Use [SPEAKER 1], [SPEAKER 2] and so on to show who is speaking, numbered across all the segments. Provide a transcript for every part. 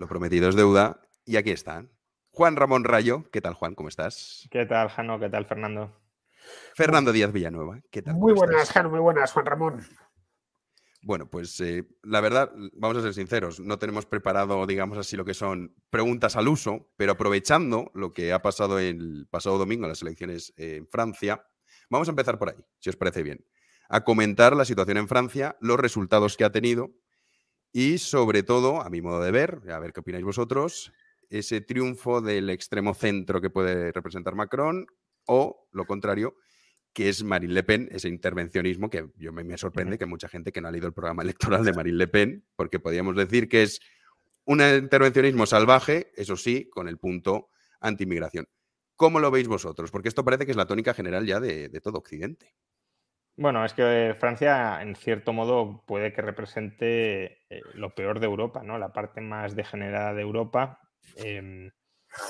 [SPEAKER 1] Lo prometido es deuda. Y aquí están. Juan Ramón Rayo. ¿Qué tal, Juan? ¿Cómo estás?
[SPEAKER 2] ¿Qué tal, Jano? ¿Qué tal, Fernando?
[SPEAKER 1] Fernando Díaz Villanueva. ¿Qué tal?
[SPEAKER 3] Muy
[SPEAKER 1] ¿Cómo
[SPEAKER 3] buenas,
[SPEAKER 1] estás?
[SPEAKER 3] Jano, muy buenas, Juan Ramón.
[SPEAKER 1] Bueno, pues eh, la verdad, vamos a ser sinceros, no tenemos preparado, digamos así, lo que son preguntas al uso, pero aprovechando lo que ha pasado el pasado domingo en las elecciones en Francia, vamos a empezar por ahí, si os parece bien, a comentar la situación en Francia, los resultados que ha tenido y sobre todo, a mi modo de ver, a ver qué opináis vosotros, ese triunfo del extremo centro que puede representar Macron o lo contrario, que es Marine Le Pen, ese intervencionismo que yo me, me sorprende que mucha gente que no ha leído el programa electoral de Marine Le Pen, porque podríamos decir que es un intervencionismo salvaje, eso sí, con el punto anti-inmigración. ¿Cómo lo veis vosotros? Porque esto parece que es la tónica general ya de, de todo Occidente.
[SPEAKER 2] Bueno, es que Francia, en cierto modo, puede que represente eh, lo peor de Europa, ¿no? La parte más degenerada de Europa. Eh,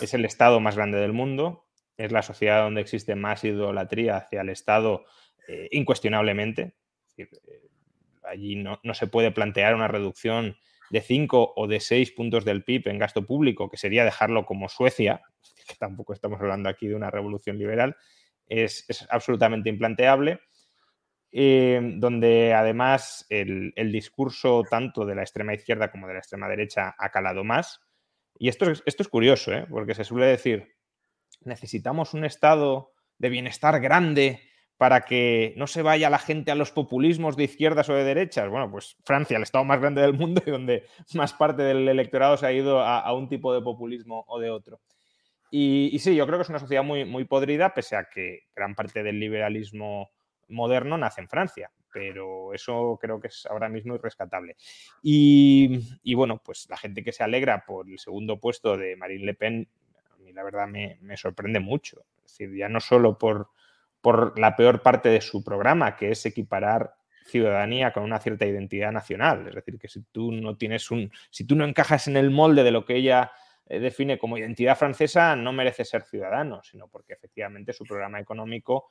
[SPEAKER 2] es el Estado más grande del mundo, es la sociedad donde existe más idolatría hacia el Estado, eh, incuestionablemente. Eh, allí no, no, se puede plantear una reducción de 5 o de 6 puntos del PIB en gasto público, que sería dejarlo como Suecia, que tampoco estamos hablando aquí de una revolución liberal, es, es absolutamente implanteable. Eh, donde además el, discurso tanto de la extrema izquierda como de la extrema derecha ha calado más. Y esto es, esto es curioso, ¿eh? porque se suele decir, necesitamos un estado de bienestar grande para que no se vaya la gente a los populismos de izquierdas o de derechas. Bueno, pues Francia, el estado más grande del mundo y donde más parte del electorado se ha ido a, a un tipo de populismo o de otro. Y, y, sí, yo creo que es una sociedad muy, muy podrida, pese a que gran parte del liberalismo moderno nace en Francia, pero eso creo que es ahora mismo irrescatable. Y, y, bueno, pues la gente que se alegra por el segundo puesto de Marine Le Pen, a mí la verdad me, me sorprende mucho. Es decir, ya no solo por, por la peor parte de su programa, que es equiparar ciudadanía con una cierta identidad nacional. Es decir, que si tú no tienes un, si tú no encajas en el molde de lo que ella define como identidad francesa no merece ser ciudadano, sino porque efectivamente su programa económico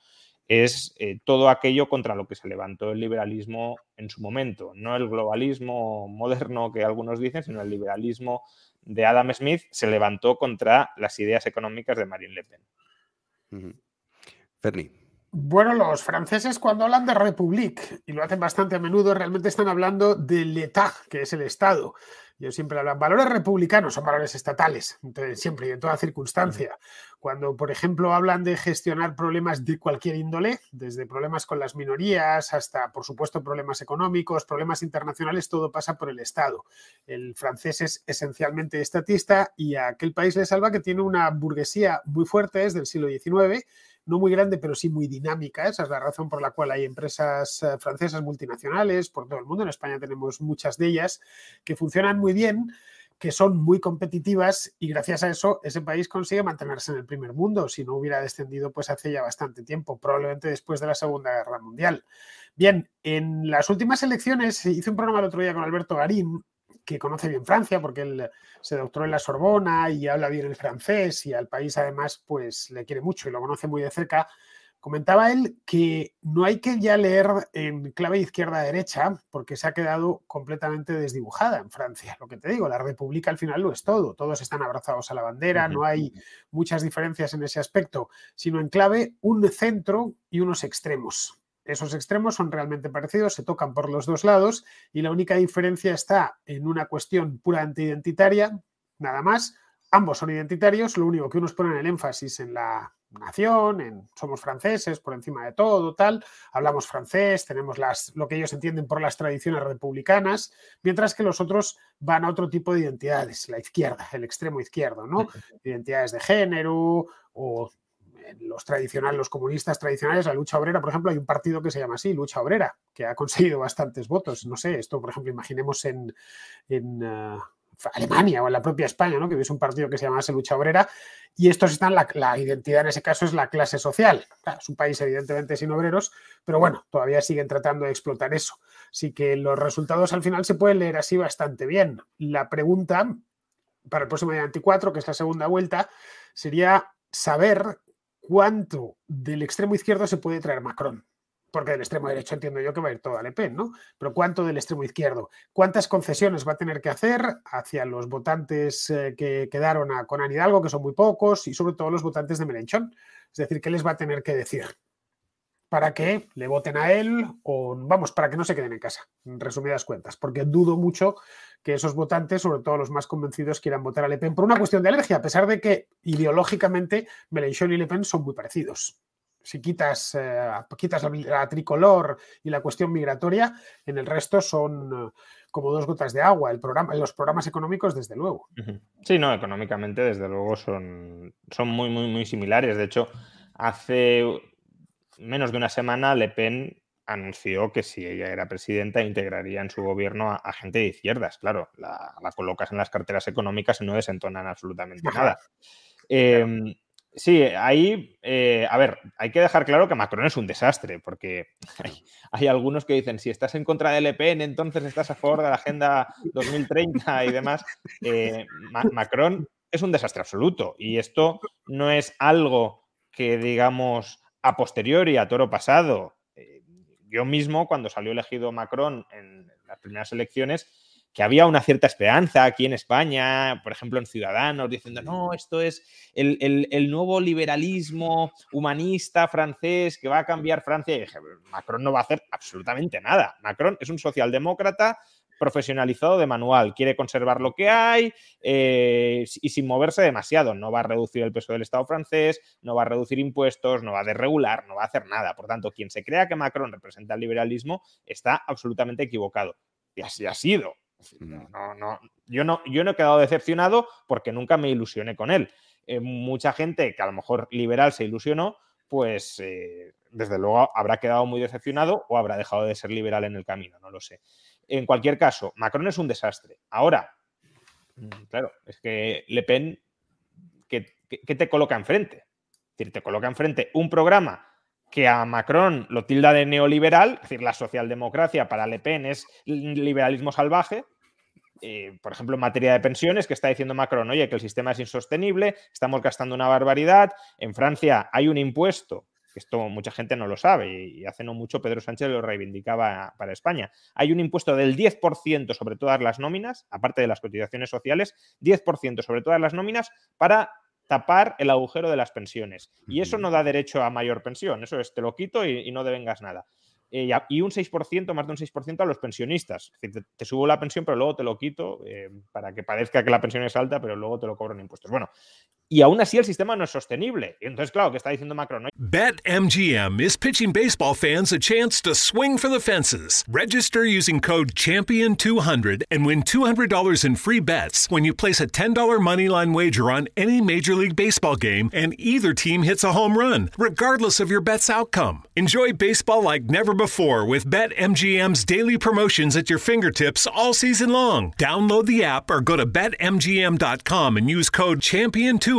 [SPEAKER 2] es eh, todo aquello contra lo que se levantó el liberalismo en su momento, no el globalismo moderno que algunos dicen, sino el liberalismo de Adam Smith se levantó contra las ideas económicas de Marine Le Pen.
[SPEAKER 1] Ferni.
[SPEAKER 3] Bueno, los franceses cuando hablan de République, y lo hacen bastante a menudo, realmente están hablando de l'État, que es el Estado. Yo siempre hablo, valores republicanos son valores estatales, entonces, siempre y en toda circunstancia. Cuando, por ejemplo, hablan de gestionar problemas de cualquier índole, desde problemas con las minorías hasta, por supuesto, problemas económicos, problemas internacionales, todo pasa por el Estado. El francés es esencialmente estatista y a aquel país le salva que tiene una burguesía muy fuerte desde el siglo XIX no muy grande, pero sí muy dinámica. Esa es la razón por la cual hay empresas eh, francesas multinacionales por todo el mundo. En España tenemos muchas de ellas que funcionan muy bien que son muy competitivas y gracias a eso ese país consigue mantenerse en el primer mundo, si no hubiera descendido pues hace ya bastante tiempo, probablemente después de la Segunda Guerra Mundial. Bien, en las últimas elecciones hice un programa el otro día con Alberto Garín, que conoce bien Francia porque él se doctoró en la Sorbona y habla bien el francés y al país además pues le quiere mucho y lo conoce muy de cerca Comentaba él que no hay que ya leer en clave izquierda-derecha porque se ha quedado completamente desdibujada en Francia. Lo que te digo, la República al final lo es todo. Todos están abrazados a la bandera, no hay muchas diferencias en ese aspecto, sino en clave un centro y unos extremos. Esos extremos son realmente parecidos, se tocan por los dos lados y la única diferencia está en una cuestión puramente identitaria, nada más. Ambos son identitarios, lo único que unos ponen el énfasis en la nación, en, somos franceses por encima de todo, tal, hablamos francés, tenemos las, lo que ellos entienden por las tradiciones republicanas, mientras que los otros van a otro tipo de identidades, la izquierda, el extremo izquierdo, ¿no? Identidades de género o los tradicionales, los comunistas tradicionales, la lucha obrera, por ejemplo, hay un partido que se llama así, lucha obrera, que ha conseguido bastantes votos. No sé, esto, por ejemplo, imaginemos en, uh, Alemania o en la propia España, ¿no? que hubiese un partido que se llamase Lucha Obrera, y estos están, la, la identidad en ese caso es la clase social. es un país evidentemente sin obreros, pero bueno, todavía siguen tratando de explotar eso. Así que los resultados al final se pueden leer así bastante bien. La pregunta para el próximo día 24, que es la segunda vuelta, sería saber cuánto del extremo izquierdo se puede traer Macron porque del extremo derecho entiendo yo que va a ir todo a Le Pen, ¿no? Pero ¿cuánto del extremo izquierdo? ¿Cuántas concesiones va a tener que hacer hacia los votantes eh, que quedaron a, con Anne Hidalgo, que son muy pocos, y sobre todo los votantes de Melenchón? Es decir, ¿qué les va a tener que decir? Para que le voten a él o, vamos, para que no se queden en casa, en resumidas cuentas, porque dudo mucho que esos votantes, sobre todo los más convencidos, quieran votar a Le Pen por una cuestión de alergia, a pesar de que ideológicamente Melenchón y Le Pen son muy parecidos si quitas, eh, quitas la, tricolor y la cuestión migratoria, en el resto son eh, como dos gotas de agua. El programa, los programas económicos, desde luego.
[SPEAKER 2] Sí, no, económicamente, desde luego, son, son muy, muy, muy similares. De hecho, hace menos de una semana Le Pen anunció que si ella era presidenta integraría en su gobierno a, gente de izquierdas. Claro, la, colocas en las carteras económicas y no desentonan absolutamente nada. Em, Sí, ahí, eh, a ver, hay que dejar claro que Macron es un desastre, porque hay, algunos que dicen, si estás en contra de Le Pen, entonces estás a favor de la Agenda 2030 y demás. Eh, Macron es un desastre absoluto y esto no es algo que, digamos, a posteriori, a toro pasado. Eh, yo mismo, cuando salió elegido Macron en las primeras elecciones, que había una cierta esperanza aquí en España, por ejemplo en Ciudadanos, diciendo, no, esto es el, nuevo liberalismo humanista francés que va a cambiar Francia. Y dije, Macron no va a hacer absolutamente nada. Macron es un socialdemócrata profesionalizado de manual, quiere conservar lo que hay eh, y sin moverse demasiado. No va a reducir el peso del Estado francés, no va a reducir impuestos, no va a desregular, no va a hacer nada. Por tanto, quien se crea que Macron representa el liberalismo está absolutamente equivocado. Y así ha sido. No, no, yo, no, yo no he quedado decepcionado porque nunca me ilusioné con él. Eh, mucha gente que a lo mejor liberal se ilusionó, pues eh, desde luego habrá quedado muy decepcionado o habrá dejado de ser liberal en el camino, no lo sé. En cualquier caso, Macron es un desastre. Ahora, mm, claro, es que Le Pen, ¿qué, te coloca enfrente? Es decir, te coloca enfrente un programa que a Macron lo tilda de neoliberal, es decir, la socialdemocracia para Le Pen es liberalismo salvaje, eh, por ejemplo, en materia de pensiones, que está diciendo Macron, oye, que el sistema es insostenible, estamos gastando una barbaridad. En Francia hay un impuesto, esto mucha gente no lo sabe, y hace no mucho Pedro Sánchez lo reivindicaba para España. Hay un impuesto del 10% sobre todas las nóminas, aparte de las cotizaciones sociales, 10% sobre todas las nóminas para tapar el agujero de las pensiones. Y eso no da derecho a mayor pensión, eso es, te lo quito y, y no devengas nada. Eh, y un 6%, más de un 6% a los pensionistas. te, subo la pensión, pero luego te lo quito eh, para que parezca que la pensión es alta, pero luego te lo cobran impuestos. Bueno, y aún así el sistema no es sostenible. Entonces, claro, que está diciendo Macron. ¿no?
[SPEAKER 4] BetMGM is pitching baseball fans a chance to swing for the fences. Register using code Champion200 and win $200 in free bets when you place a $10 moneyline wager on any Major League Baseball game and either team hits a home run, regardless of your bet's outcome. Enjoy baseball like never before with BetMGM's daily promotions at your fingertips all season long. Download the app or go to BetMGM.com and use code Champion200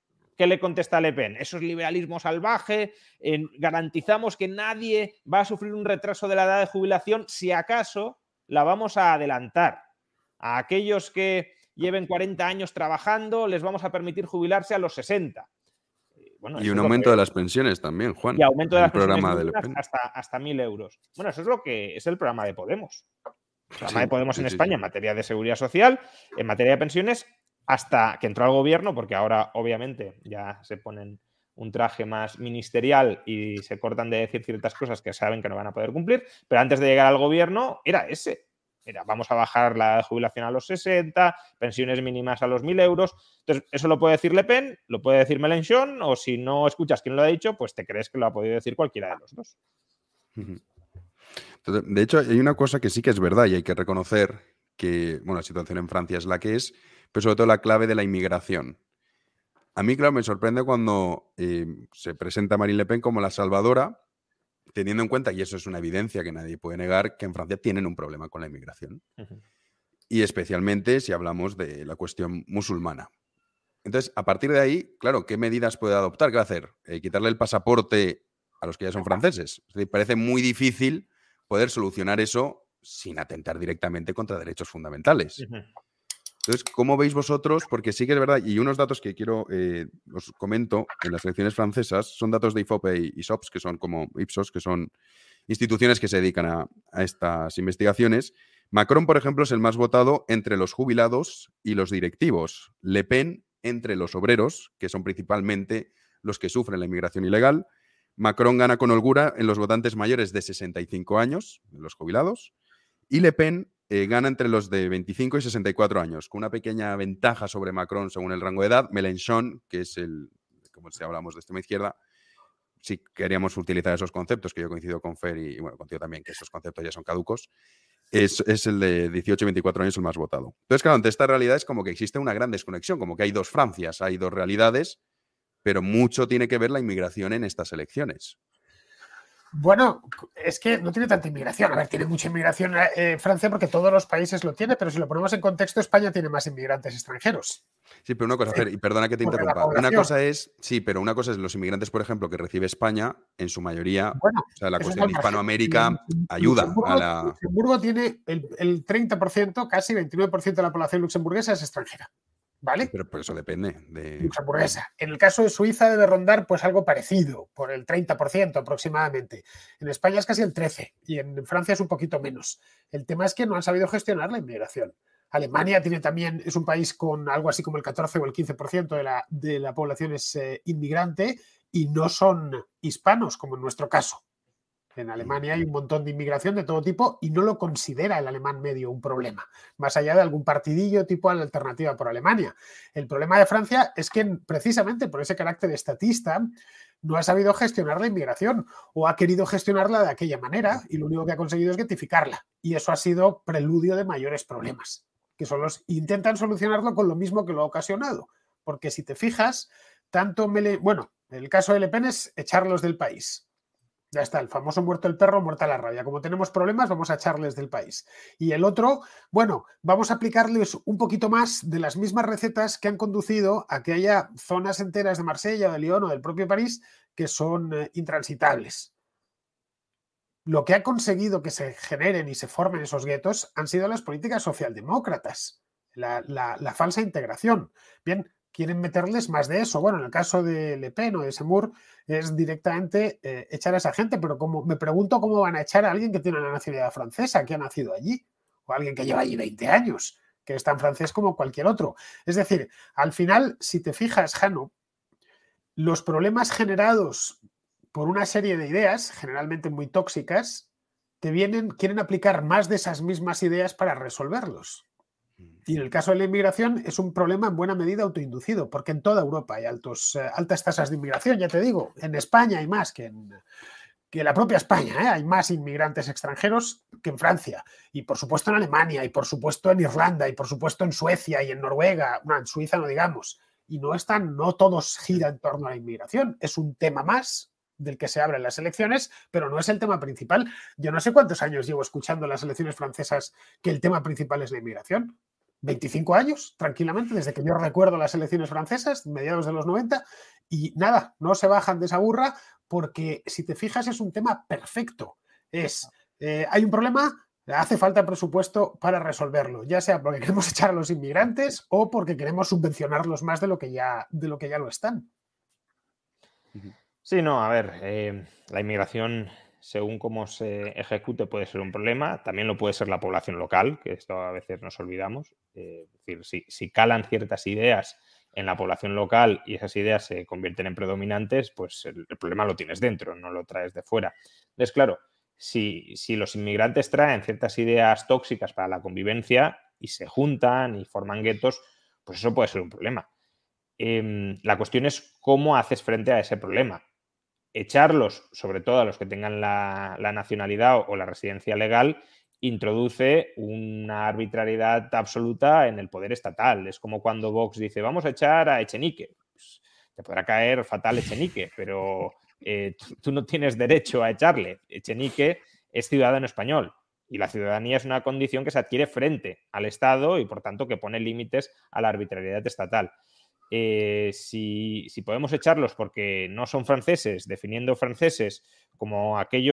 [SPEAKER 2] ¿Qué le contesta Le Pen? Eso es liberalismo salvaje, eh, garantizamos que nadie va a sufrir un retraso de la edad de jubilación, si acaso la vamos a adelantar. A aquellos que lleven 40 años trabajando les vamos a permitir jubilarse a los 60.
[SPEAKER 1] y un aumento de las pensiones también, Juan.
[SPEAKER 2] Y aumento de las pensiones hasta, hasta 1.000 euros. Bueno, eso es lo que es el programa de Podemos. El programa de Podemos en España en materia de seguridad social, en materia de pensiones, hasta que entró al gobierno, porque ahora obviamente ya se ponen un traje más ministerial y se cortan de decir ciertas cosas que saben que no van a poder cumplir, pero antes de llegar al gobierno era ese. Era, vamos a bajar la jubilación a los 60, pensiones mínimas a los 1.000 euros. Entonces, eso lo puede decir Le Pen, lo puede decir Mélenchon, o si no escuchas quién lo ha dicho, pues te crees que lo ha podido decir cualquiera de los dos.
[SPEAKER 1] De hecho, hay una cosa que sí que es verdad y hay que reconocer que, bueno, la situación en Francia es la que es, pero sobre todo la clave de la inmigración. A mí, claro, me sorprende cuando eh, se presenta Marine Le Pen como la salvadora, teniendo en cuenta, y eso es una evidencia que nadie puede negar, que en Francia tienen un problema con la inmigración. Y especialmente si hablamos de la cuestión musulmana. Entonces, a partir de ahí, claro, ¿qué medidas puede adoptar? ¿Qué va a hacer? Eh, ¿Quitarle el pasaporte a los que ya son franceses? Es decir, parece muy difícil poder solucionar eso sin atentar directamente contra derechos fundamentales. Entonces, ¿cómo veis vosotros? Porque sí que es verdad, y unos datos que quiero, eh, os comento, en las elecciones francesas, son datos de IFOPE y SOPS, que son como Ipsos, que son instituciones que se dedican a, estas investigaciones. Macron, por ejemplo, es el más votado entre los jubilados y los directivos. Le Pen entre los obreros, que son principalmente los que sufren la inmigración ilegal. Macron gana con holgura en los votantes mayores de 65 años, los jubilados. Y Le Pen eh, gana entre los de 25 y 64 años, con una pequeña ventaja sobre Macron según el rango de edad. Mélenchon, que es el, como si hablamos de extrema izquierda, si queríamos utilizar esos conceptos, que yo coincido con Fer y, bueno, contigo también, que esos conceptos ya son caducos, es, es, el de 18 y 24 años el más votado. Entonces, claro, ante esta realidad es como que existe una gran desconexión, como que hay dos Francias, hay dos realidades, pero mucho tiene que ver la inmigración en estas elecciones.
[SPEAKER 3] Bueno, es que no tiene tanta inmigración. A ver, tiene mucha inmigración eh, Francia porque todos los países lo tienen, pero si lo ponemos en contexto, España tiene más inmigrantes extranjeros.
[SPEAKER 1] Sí, pero una cosa, Fer, y perdona que te interrumpa. Una cosa es, sí, pero una cosa es los inmigrantes, por ejemplo, que recibe España, en su mayoría, o sea, la cuestión de Hispanoamérica ayuda a la.
[SPEAKER 3] Luxemburgo tiene el, el 30%, casi 29% de la población luxemburguesa es extranjera. ¿Vale?
[SPEAKER 1] Pero por eso depende de.
[SPEAKER 3] Luxemburguesa. En el caso de Suiza debe rondar pues algo parecido, por el 30% aproximadamente. En España es casi el 13% y en Francia es un poquito menos. El tema es que no han sabido gestionar la inmigración. Alemania tiene también, es un país con algo así como el 14 o el 15% de la, de la población es eh, inmigrante y no son hispanos, como en nuestro caso. En Alemania hay un montón de inmigración de todo tipo y no lo considera el alemán medio un problema, más allá de algún partidillo tipo la alternativa por Alemania. El problema de Francia es que precisamente por ese carácter estatista no ha sabido gestionar la inmigración o ha querido gestionarla de aquella manera y lo único que ha conseguido es getificarla. Y eso ha sido preludio de mayores problemas, que son los intentan solucionarlo con lo mismo que lo ha ocasionado. Porque si te fijas, tanto, bueno, el caso de Le Pen es echarlos del país ya está, el famoso muerto el perro, muerta la rabia. Como tenemos problemas, vamos a echarles del país. Y el otro, bueno, vamos a aplicarles un poquito más de las mismas recetas que han conducido a que haya zonas enteras de Marsella, de Lyon o del propio París que son eh, intransitables. Lo que ha conseguido que se generen y se formen esos guetos han sido las políticas socialdemócratas, la, la falsa integración. Bien, quieren meterles más de eso. Bueno, en el caso de Le Pen o de Semur es directamente eh, echar a esa gente, pero como me pregunto cómo van a echar a alguien que tiene la nacionalidad francesa, que ha nacido allí, o alguien que lleva allí 20 años, que es tan francés como cualquier otro. Es decir, al final, si te fijas, Jano, los problemas generados por una serie de ideas, generalmente muy tóxicas, te vienen, quieren aplicar más de esas mismas ideas para resolverlos. Y en el caso de la inmigración es un problema en buena medida autoinducido, porque en toda Europa hay altos, eh, altas tasas de inmigración, ya te digo, en España hay más que en, que la propia España, ¿eh? hay más inmigrantes extranjeros que en Francia, y por supuesto en Alemania, y por supuesto en Irlanda, y por supuesto en Suecia y en Noruega, en Suiza no digamos, y no están, no todos giran en torno a la inmigración, es un tema más del que se abren las elecciones, pero no es el tema principal. Yo no sé cuántos años llevo escuchando en las elecciones francesas que el tema principal es la inmigración. 25 años, tranquilamente, desde que yo recuerdo las elecciones francesas, mediados de los 90, y nada, no se bajan de esa burra porque, si te fijas, es un tema perfecto. Es, eh, hay un problema, hace falta presupuesto para resolverlo, ya sea porque queremos echar a los inmigrantes o porque queremos subvencionarlos más de lo que ya, de lo, que ya lo están.
[SPEAKER 2] Sí, no, a ver, eh, la inmigración según cómo se ejecute, puede ser un problema. También lo puede ser la población local, que esto a veces nos olvidamos. Eh, es decir, si, calan ciertas ideas en la población local y esas ideas se convierten en predominantes, pues el, problema lo tienes dentro, no lo traes de fuera. Entonces, claro, si, los inmigrantes traen ciertas ideas tóxicas para la convivencia y se juntan y forman guetos, pues eso puede ser un problema. Em, la cuestión es cómo haces frente a ese problema echarlos, sobre todo a los que tengan la, nacionalidad o, la residencia legal, introduce una arbitrariedad absoluta en el poder estatal. Es como cuando Vox dice, vamos a echar a Echenique. Pues, te podrá caer fatal Echenique, pero eh, tú, no tienes derecho a echarle. Echenique es ciudadano español y la ciudadanía es una condición que se adquiere frente al Estado y por tanto que pone límites a la arbitrariedad estatal. Eh, si, si podemos echarlos porque no son franceses, definiendo franceses como aquello.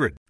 [SPEAKER 4] 800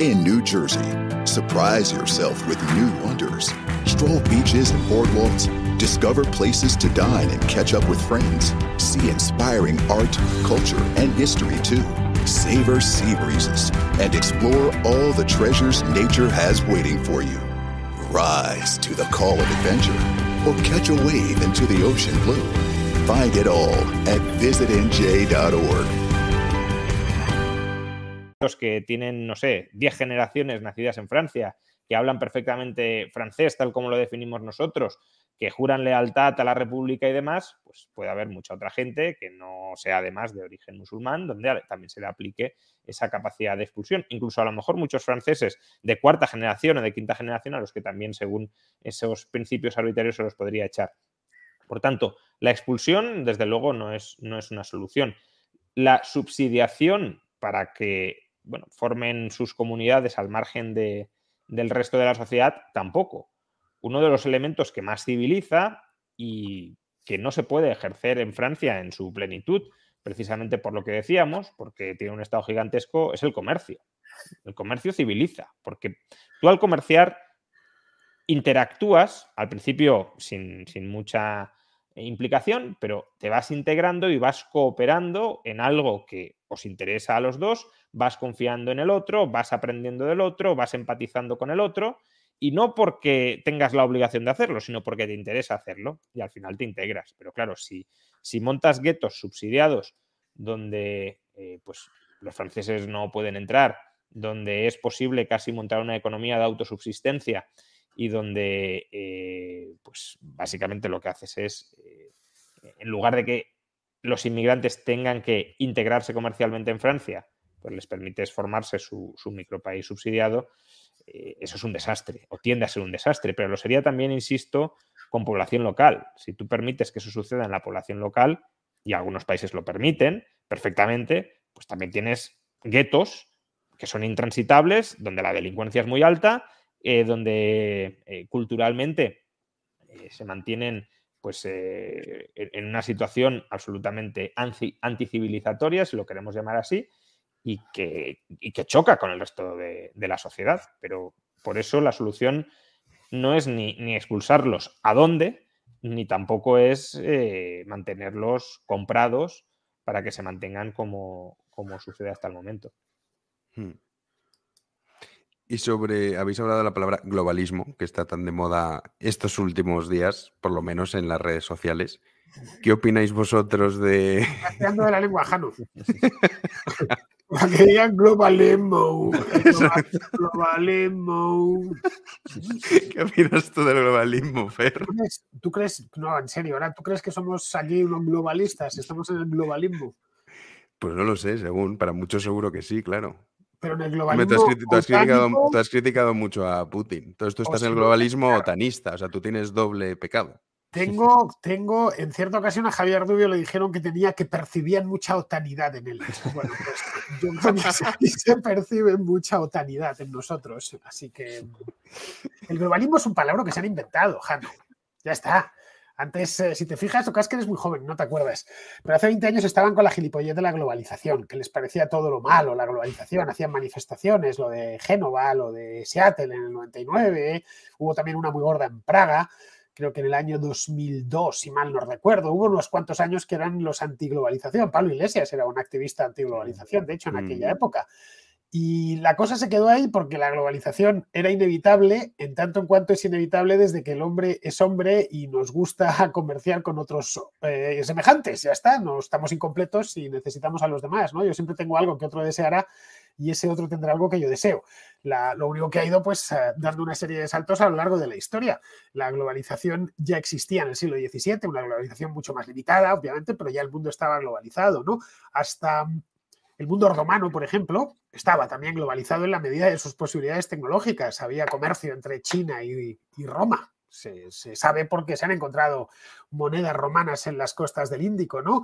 [SPEAKER 5] in New Jersey. Surprise yourself with new wonders. Stroll beaches and boardwalks. Discover places to dine and catch up with friends. See inspiring art, culture, and history too. Savor sea breezes and explore all the treasures nature has waiting for you. Rise to the call of adventure or catch a wave into the ocean blue. Find it all at visitnj.org.
[SPEAKER 2] Que tienen, no sé, 10 generaciones nacidas en Francia, que hablan perfectamente francés, tal como lo definimos nosotros, que juran lealtad a la República y demás, pues puede haber mucha otra gente que no sea además de origen musulmán, donde también se le aplique esa capacidad de expulsión. Incluso a lo mejor muchos franceses de cuarta generación o de quinta generación a los que también según esos principios arbitrarios se los podría echar. Por tanto, la expulsión, desde luego, no es, no es una solución. La subsidiación para que bueno, formen sus comunidades al margen de, del resto de la sociedad, tampoco. Uno de los elementos que más civiliza y que no se puede ejercer en Francia en su plenitud, precisamente por lo que decíamos, porque tiene un Estado gigantesco, es el comercio. El comercio civiliza, porque tú al comerciar interactúas, al principio sin, sin mucha implicación, pero te vas integrando y vas cooperando en algo que os interesa a los dos, vas confiando en el otro, vas aprendiendo del otro, vas empatizando con el otro, y no porque tengas la obligación de hacerlo, sino porque te interesa hacerlo y al final te integras. Pero claro, si, si montas guetos subsidiados donde eh, pues, los franceses no pueden entrar, donde es posible casi montar una economía de autosubsistencia y donde eh, pues básicamente lo que haces es, eh, en lugar de que los inmigrantes tengan que integrarse comercialmente en Francia, pues les permites formarse su, micropaís subsidiado, eh, eso es un desastre, o tiende a ser un desastre, pero lo sería también, insisto, con población local. Si tú permites que eso suceda en la población local, y algunos países lo permiten perfectamente, pues también tienes guetos que son intransitables, donde la delincuencia es muy alta eh, donde eh, culturalmente eh, se mantienen pues, en una situación absolutamente anticivilizatoria, si lo queremos llamar así, y que, que choca con el resto de, la sociedad. Pero por eso la solución no es ni, ni expulsarlos a dónde, ni tampoco es mantenerlos comprados para que se mantengan como, como sucede hasta el momento. Hmm.
[SPEAKER 1] Y sobre, habéis hablado de la palabra globalismo, que está tan de moda estos últimos días, por lo menos en las redes sociales. ¿Qué opináis vosotros de...?
[SPEAKER 3] de la lengua, Janu. que digan globalismo. Globalismo.
[SPEAKER 1] ¿Qué opinas tú del globalismo, Fer?
[SPEAKER 3] ¿Tú crees, no, en serio, ahora tú crees que somos aquí unos globalistas? ¿Estamos en el globalismo?
[SPEAKER 1] Pues no lo sé, según, para muchos seguro que sí, claro.
[SPEAKER 3] Pero en el globalismo.
[SPEAKER 1] Tú has, criticado, mucho a Putin. Entonces tú estás en el globalismo otanista, o sea, tú tienes doble pecado.
[SPEAKER 3] Tengo, tengo, en cierta ocasión a Javier Rubio le dijeron que tenía que percibían mucha otanidad en él. Bueno, pues yo creo que se percibe mucha otanidad en nosotros. Así que el globalismo es un palabra que se han inventado, Jano. Ya está. Antes, eh, si te fijas, tocas que eres muy joven, no te acuerdas. Pero hace 20 años estaban con la gilipollez de la globalización, que les parecía todo lo malo, la globalización. Hacían manifestaciones, lo de Génova, lo de Seattle en el 99. Hubo también una muy gorda en Praga, creo que en el año 2002, si mal no recuerdo. Hubo unos cuantos años que eran los antiglobalización. Pablo Iglesias era un activista antiglobalización, de hecho, en aquella mm. época. Y la cosa se quedó ahí porque la globalización era inevitable, en tanto en cuanto es inevitable desde que el hombre es hombre y nos gusta comerciar con otros eh, semejantes. Ya está, no estamos incompletos y necesitamos a los demás. ¿no? Yo siempre tengo algo que otro deseará y ese otro tendrá algo que yo deseo. lo único que ha ido, pues, eh, dando una serie de saltos a lo largo de la historia. La globalización ya existía en el siglo XVII, una globalización mucho más limitada, obviamente, pero ya el mundo estaba globalizado, ¿no? Hasta el mundo romano, por ejemplo, estaba también globalizado en la medida de sus posibilidades tecnológicas. Había comercio entre China y, Roma. Se, sabe porque se han encontrado monedas romanas en las costas del Índico, ¿no?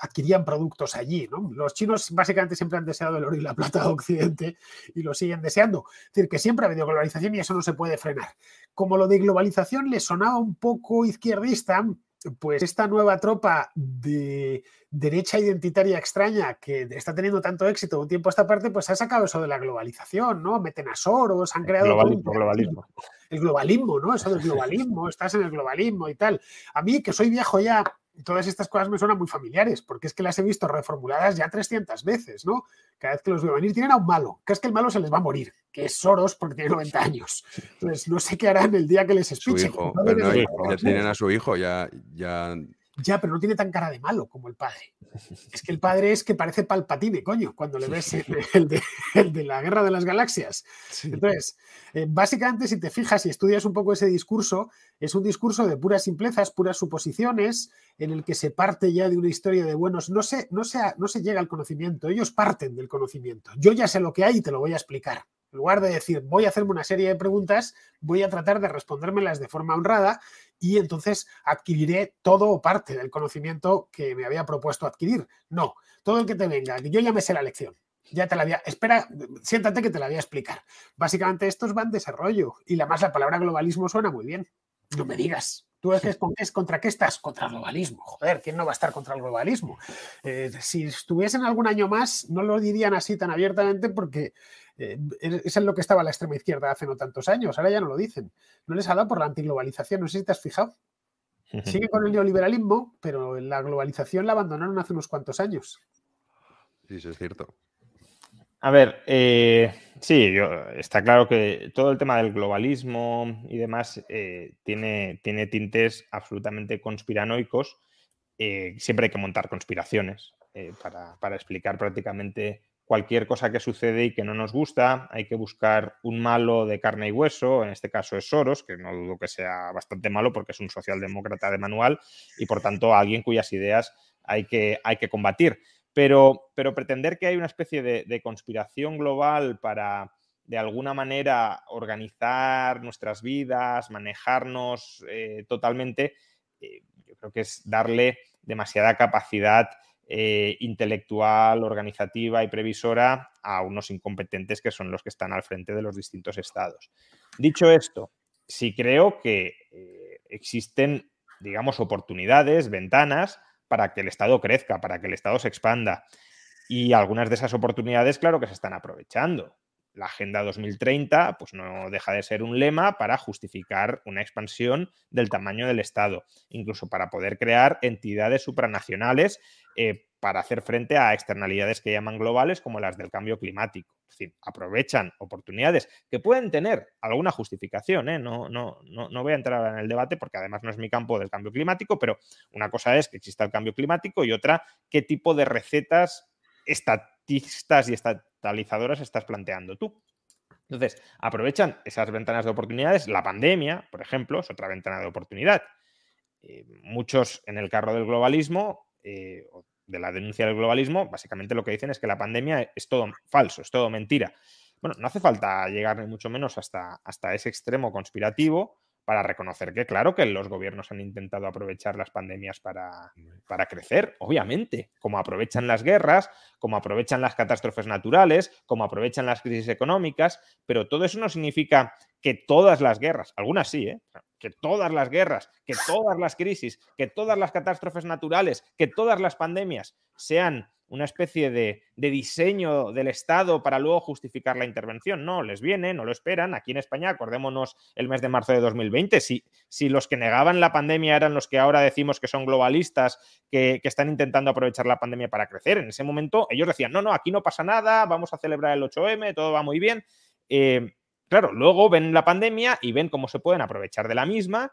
[SPEAKER 3] Adquirían productos allí, ¿no? Los chinos básicamente siempre han deseado el oro y la plata de Occidente y lo siguen deseando. Es decir, que siempre ha habido globalización y eso no se puede frenar. Como lo de globalización le sonaba un poco izquierdista, pues esta nueva tropa de derecha identitaria extraña que está teniendo tanto éxito un tiempo a esta parte, pues ha sacado eso de la globalización, ¿no? Meten a Soros, han creado...
[SPEAKER 2] Globalismo, globalismo.
[SPEAKER 3] El globalismo, ¿no? Eso del globalismo, estás en el globalismo y tal. A mí, que soy viejo ya, todas estas cosas me suenan muy familiares, porque es que las he visto reformuladas ya 300 veces, ¿no? Cada vez que los veo venir tienen a un malo, que es que el malo se les va a morir, que es Soros porque tiene 90 años. Entonces, no sé qué harán el día que les espiche.
[SPEAKER 1] ya tienen a su hijo, ya, ya
[SPEAKER 3] ya, pero no tiene tan cara de malo como el padre. Es que el padre es que parece Palpatine, coño, cuando le ves el de, la Guerra de las Galaxias. Entonces, eh, básicamente, si te fijas y estudias un poco ese discurso, es un discurso de puras simplezas, puras suposiciones, en el que se parte ya de una historia de buenos. No se, no, no se llega al conocimiento, ellos parten del conocimiento. Yo ya sé lo que hay y te lo voy a explicar. En lugar de decir, voy a hacerme una serie de preguntas, voy a tratar de respondérmelas de forma honrada y entonces adquiriré todo o parte del conocimiento que me había propuesto adquirir. No, todo el que te venga, yo ya me sé la lección. Ya te la había. Espera, siéntate que te la voy a explicar. Básicamente, estos van desarrollo. Y además la palabra globalismo suena muy bien. No me digas. ¿Tú es, contra qué estás? Contra el globalismo. Joder, ¿quién no va a estar contra el globalismo? Eh, si estuviesen algún año más, no lo dirían así tan abiertamente porque eh, es en lo que estaba la extrema izquierda hace no tantos años. Ahora ya no lo dicen. No les ha dado por la antiglobalización. No sé si te has fijado. Sigue con el neoliberalismo, pero la globalización la abandonaron hace unos cuantos años.
[SPEAKER 1] Sí, eso es cierto.
[SPEAKER 2] A ver, eh, sí, está claro que todo el tema del globalismo y demás eh, tiene, tiene, tintes absolutamente conspiranoicos. Eh, siempre hay que montar conspiraciones para, explicar prácticamente cualquier cosa que sucede y que no nos gusta. Hay que buscar un malo de carne y hueso, en este caso es Soros, que no dudo que sea bastante malo porque es un socialdemócrata de manual y por tanto alguien cuyas ideas hay que, hay que combatir. Pero, pretender que hay una especie de, conspiración global para, de alguna manera, organizar nuestras vidas, manejarnos eh, totalmente, eh, yo creo que es darle demasiada capacidad eh, intelectual, organizativa y previsora a unos incompetentes que son los que están al frente de los distintos estados. Dicho esto, sí creo que existen, digamos, oportunidades, ventanas para que el Estado crezca, para que el Estado se expanda. Y algunas de esas oportunidades, claro que se están aprovechando. La Agenda 2030, pues no deja de ser un lema para justificar una expansión del tamaño del Estado, incluso para poder crear entidades supranacionales eh, para hacer frente a externalidades que llaman globales como las del cambio climático. Es decir, aprovechan oportunidades que pueden tener alguna justificación. ¿eh? No, no, no, no, voy a entrar en el debate porque además no es mi campo del cambio climático, pero una cosa es que exista el cambio climático y otra, qué tipo de recetas y estatalizadoras estás planteando tú. Entonces, aprovechan esas ventanas de oportunidades. La pandemia, por ejemplo, es otra ventana de oportunidad. Eh, muchos en el carro del globalismo eh, de la denuncia del globalismo, básicamente lo que dicen es que la pandemia es todo falso, es todo mentira. Bueno, no hace falta llegar ni mucho menos hasta, hasta ese extremo conspirativo para reconocer que, claro, que los gobiernos han intentado aprovechar las pandemias para, para, crecer, obviamente, como aprovechan las guerras, como aprovechan las catástrofes naturales, como aprovechan las crisis económicas, pero todo eso no significa que todas las guerras, algunas sí, ¿eh? Que todas las guerras, que todas las crisis, que todas las catástrofes naturales, que todas las pandemias sean una especie de, diseño del Estado para luego justificar la intervención. No, les viene, no lo esperan. Aquí en España, acordémonos el mes de marzo de 2020, si, si los que negaban la pandemia eran los que ahora decimos que son globalistas, que, están intentando aprovechar la pandemia para crecer, en ese momento ellos decían, no, no, aquí no pasa nada, vamos a celebrar el 8M, todo va muy bien. Eh, claro, luego ven la pandemia y ven cómo se pueden aprovechar de la misma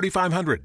[SPEAKER 4] 3500.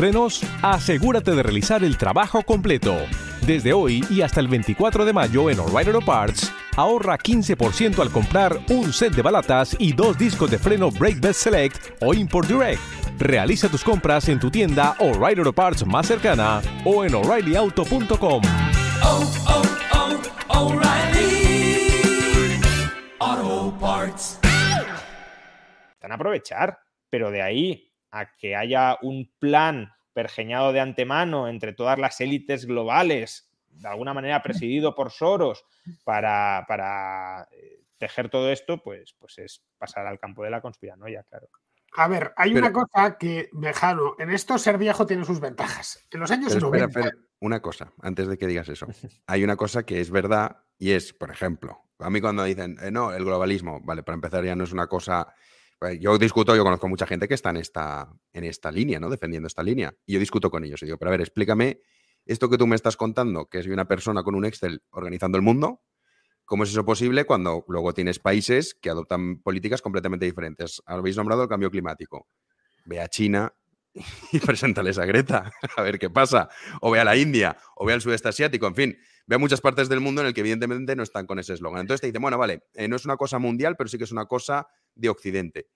[SPEAKER 6] frenos? Asegúrate de realizar el trabajo completo. Desde hoy y hasta el 24 de mayo en O'Reilly Auto Parts, ahorra 15% al comprar un set de balatas y dos discos de freno Brake Best Select o Import Direct. Realiza tus compras en tu tienda O'Reilly Auto Parts más cercana o en o'ReillyAuto.com. Oh, oh, oh,
[SPEAKER 2] Auto Parts. Están a aprovechar, pero de ahí a que haya un plan pergeñado de antemano entre todas las élites globales, de alguna manera presidido por Soros, para, para eh, tejer todo esto, pues, pues es pasar al campo de la conspiranoia, claro.
[SPEAKER 3] A ver, hay una cosa que, Mejano, en esto ser viejo tiene sus ventajas. En los años 90...
[SPEAKER 1] una cosa, antes de que digas eso. Hay una cosa que es verdad y es, por ejemplo, a mí cuando dicen, eh, no, el globalismo, vale, para empezar ya no es una cosa yo discuto, yo conozco mucha gente que está en esta, en esta línea, ¿no? Defendiendo esta línea. Y yo discuto con ellos y digo, pero a ver, explícame esto que tú me estás contando, que es una persona con un Excel organizando el mundo, ¿cómo es eso posible cuando luego tienes países que adoptan políticas completamente diferentes? Habéis nombrado el cambio climático. Ve a China y preséntales a Greta, a ver qué pasa. O ve a la India, o ve al sudeste asiático, en fin, ve a muchas partes del mundo en el que evidentemente no están con ese eslogan. Entonces te dicen, bueno, vale, eh, no es una cosa mundial, pero sí que es una cosa de Occidente.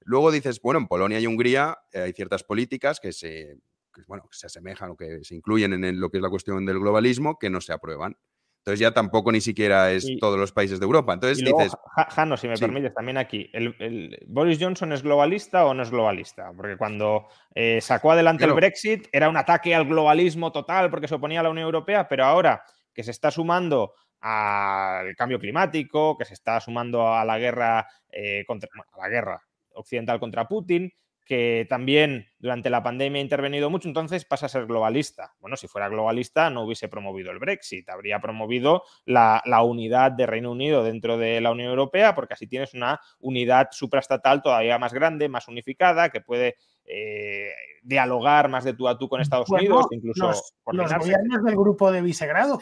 [SPEAKER 1] Luego dices, bueno, en Polonia y Hungría eh, hay ciertas políticas que se, bueno, se asemejan o que se incluyen en lo que es la cuestión del globalismo que no se aprueban. Entonces ya tampoco ni siquiera es todos los países de Europa. Entonces dices...
[SPEAKER 2] Jano, si me permites, también aquí, el, ¿Boris Johnson es globalista o no es globalista? Porque cuando eh, sacó adelante el Brexit era un ataque al globalismo total porque se oponía a la Unión Europea, pero ahora que se está sumando al cambio climático, que se está sumando a la guerra, eh, contra, a la guerra occidental contra Putin, que también durante la pandemia ha intervenido mucho, entonces pasa a ser globalista. Bueno, si fuera globalista no hubiese promovido el Brexit, habría promovido la, unidad de Reino Unido dentro de la Unión Europea, porque así tienes una unidad supraestatal todavía más grande, más unificada, que puede eh, dialogar más de tú a tú con Estados Unidos, incluso
[SPEAKER 3] los, los gobiernos del grupo de Visegrado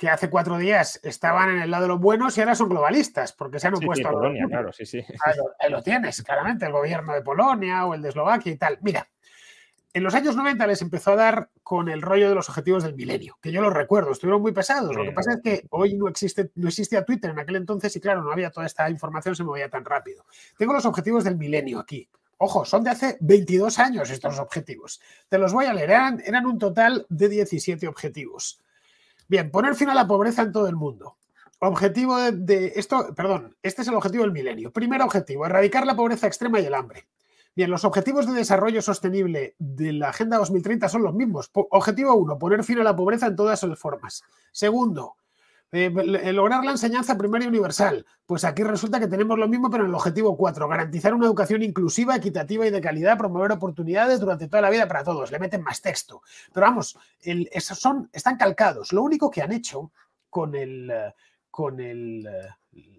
[SPEAKER 3] que hace cuatro días estaban en el lado de los buenos y ahora son globalistas, porque se han opuesto
[SPEAKER 2] a Polonia, claro, sí, sí.
[SPEAKER 3] Ahí lo, tienes, claramente, el gobierno de Polonia o el de Eslovaquia y tal. Mira, en los años 90 les empezó a dar con el rollo de los objetivos del milenio, que yo los recuerdo, estuvieron muy pesados. Lo que pasa es que hoy no existe, no existía Twitter en aquel entonces y claro, no había toda esta información, se movía tan rápido. Tengo los objetivos del milenio aquí. Ojo, son de hace 22 años estos objetivos. Te los voy a leer. Eran, eran un total de 17 objetivos. Bien, poner fin a la pobreza en todo el mundo. Objetivo de, esto, perdón, este es el objetivo del milenio. Primer objetivo, erradicar la pobreza extrema y el hambre. Bien, los objetivos de desarrollo sostenible de la Agenda 2030 son los mismos. Objetivo 1, poner fin a la pobreza en todas sus formas. Segundo, eh, eh, lograr la enseñanza primaria universal. Pues aquí resulta que tenemos lo mismo, pero en el objetivo 4, garantizar una educación inclusiva, equitativa y de calidad, promover oportunidades durante toda la vida para todos. Le meten más texto. Pero vamos, esos son, están calcados. Lo único que han hecho con el, eh, con el,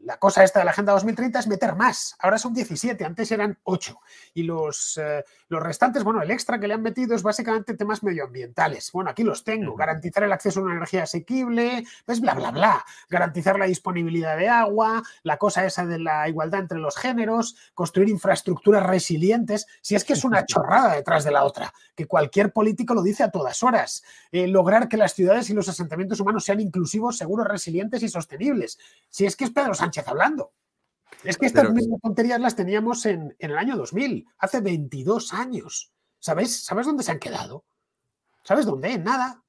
[SPEAKER 3] la cosa esta de la Agenda 2030 es meter más. Ahora son 17, antes eran 8. Y los, eh, los restantes, bueno, el extra que le han metido es básicamente temas medioambientales. Bueno, aquí los tengo. Garantizar el acceso a una energía asequible, pues bla, bla, bla. Garantizar la disponibilidad de agua, la cosa esa de la igualdad entre los géneros, construir infraestructuras resilientes. Si es que es una chorrada detrás de la otra, que cualquier político lo dice a todas horas. Eh, lograr que las ciudades y los asentamientos humanos sean inclusivos, seguros, resilientes y sostenibles. Si es que es Pedro Sánchez hablando. Es que estas mismas tonterías las teníamos en, el año 2000, hace 22 años. ¿Sabes? ¿Sabes dónde se han quedado? ¿Sabes dónde? Nada.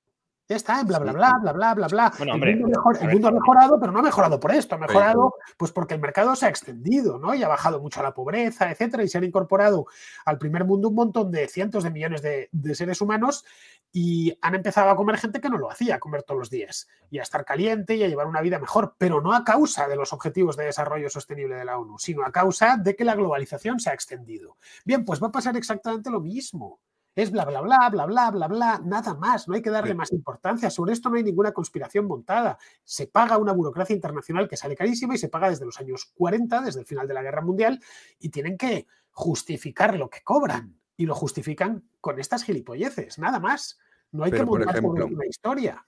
[SPEAKER 3] Ya está, en bla, bla, bla, bla, bla, bla, bla. el, mundo ha mejorado, pero no ha mejorado por esto. Ha mejorado pues porque el mercado se ha extendido, ¿no? Y ha bajado mucho la pobreza, etcétera, y se han incorporado al primer mundo un montón de cientos de millones de, de seres humanos y han empezado a comer gente que no lo hacía, a comer todos los días y a estar caliente y a llevar una vida mejor, pero no a causa de los objetivos de desarrollo sostenible de la ONU, sino a causa de que la globalización se ha extendido. Bien, pues va a pasar exactamente lo mismo. Es bla, bla, bla, bla, bla, bla, bla, nada más. No hay que darle más importancia. Sobre esto no hay ninguna conspiración montada. Se paga una burocracia internacional que sale carísima y se paga desde los años 40, desde el final de la Guerra Mundial, y tienen que justificar lo que cobran y lo justifican con estas gilipolleces, nada más. No hay que montar por una historia.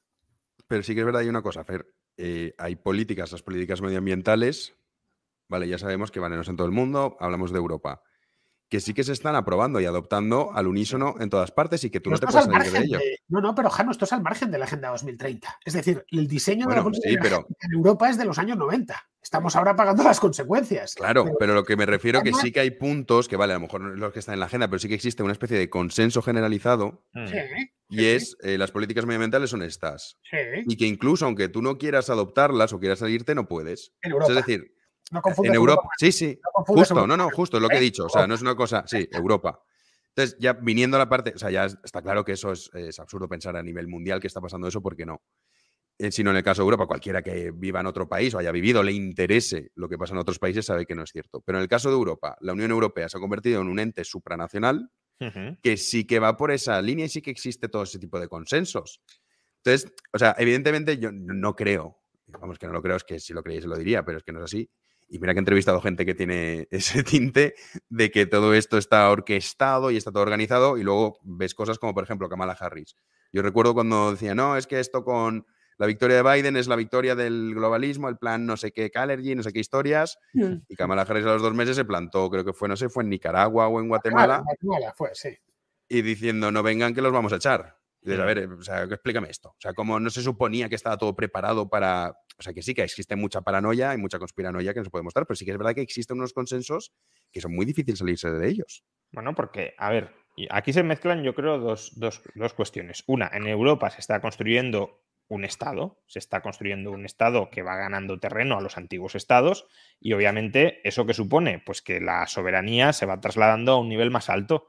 [SPEAKER 1] Pero sí que es verdad, hay una cosa, Fer. Eh, hay políticas, las políticas medioambientales, vale, ya sabemos que valen en todo el mundo, hablamos de Europa que sí que se están aprobando y adoptando al unísono en todas partes y que tú no, te puedes salir de ello.
[SPEAKER 3] no, no, pero Jano, esto es al margen de la Agenda 2030. Es decir, el diseño de la política en Europa es de los años 90. Estamos ahora pagando las consecuencias.
[SPEAKER 1] Claro, pero, lo que me refiero es que sí que hay puntos que, vale, a lo mejor no es lo que está en la agenda, pero sí que existe una especie de consenso generalizado. Mm. y es, eh, las políticas medioambientales son estas. Y que incluso aunque tú no quieras adoptarlas o quieras salirte, no puedes. es decir, en Europa. Sí, sí. justo, no, no, justo, es lo que he dicho. O sea, no es una cosa. Sí, Europa. Entonces, ya viniendo a la parte, o sea, ya está claro que eso es, absurdo pensar a nivel mundial que está pasando eso, porque no. Eh, sino en el caso de Europa, cualquiera que viva en otro país o haya vivido, le interese lo que pasa en otros países, sabe que no es cierto. Pero en el caso de Europa, la Unión Europea se ha convertido en un ente supranacional que sí que va por esa línea y sí que existe todo ese tipo de consensos. Entonces, o sea, evidentemente yo no creo, vamos que no lo creo, es que si lo creéis lo diría, pero es que no es así y mira que he entrevistado gente que tiene ese tinte de que todo esto está orquestado y está todo organizado y luego ves cosas como, por ejemplo, Kamala Harris. Yo recuerdo cuando decía, no, es que esto con la victoria de Biden es la victoria del globalismo, el plan no sé qué, Calergy, no sé qué historias. Mm. Y Kamala Harris a los dos meses se plantó, creo que fue, no sé, fue en Nicaragua o en Guatemala.
[SPEAKER 3] Guatemala fue, sí.
[SPEAKER 1] Y diciendo, no vengan que los vamos a echar. Y a ver, o sea, explícame esto. O sea, como no se suponía que estaba todo preparado para o sea que sí que existe mucha paranoia y mucha conspiranoia que no se puede mostrar, pero sí que es verdad que existen unos consensos que son muy difíciles salirse de ellos.
[SPEAKER 2] Bueno, porque, a ver, aquí se mezclan yo creo dos, dos, dos cuestiones. Una, en Europa se está construyendo un Estado, se está construyendo un Estado que va ganando terreno a los antiguos Estados y obviamente eso que supone, pues que la soberanía se va trasladando a un nivel más alto,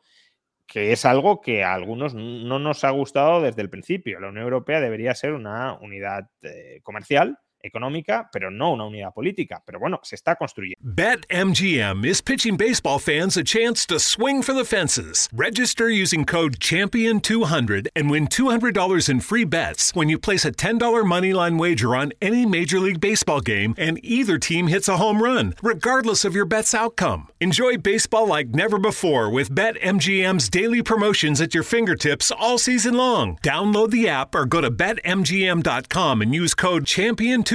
[SPEAKER 2] que es algo que a algunos no nos ha gustado desde el principio. La Unión Europea debería ser una unidad eh, comercial económica, pero no una unidad política. Pero bueno, se está construyendo.
[SPEAKER 4] BetMGM is pitching baseball fans a chance to swing for the fences. Register using code Champion200 and win $200 in free bets when you place a $10 moneyline wager on any Major League Baseball game and either team hits a home run, regardless of your bet's outcome. Enjoy baseball like never before with BetMGM's daily promotions at your fingertips all season long. Download the app or go to betmgm.com and use code Champion200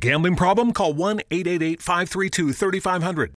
[SPEAKER 4] gambling problem? Call 1 888 532 3500.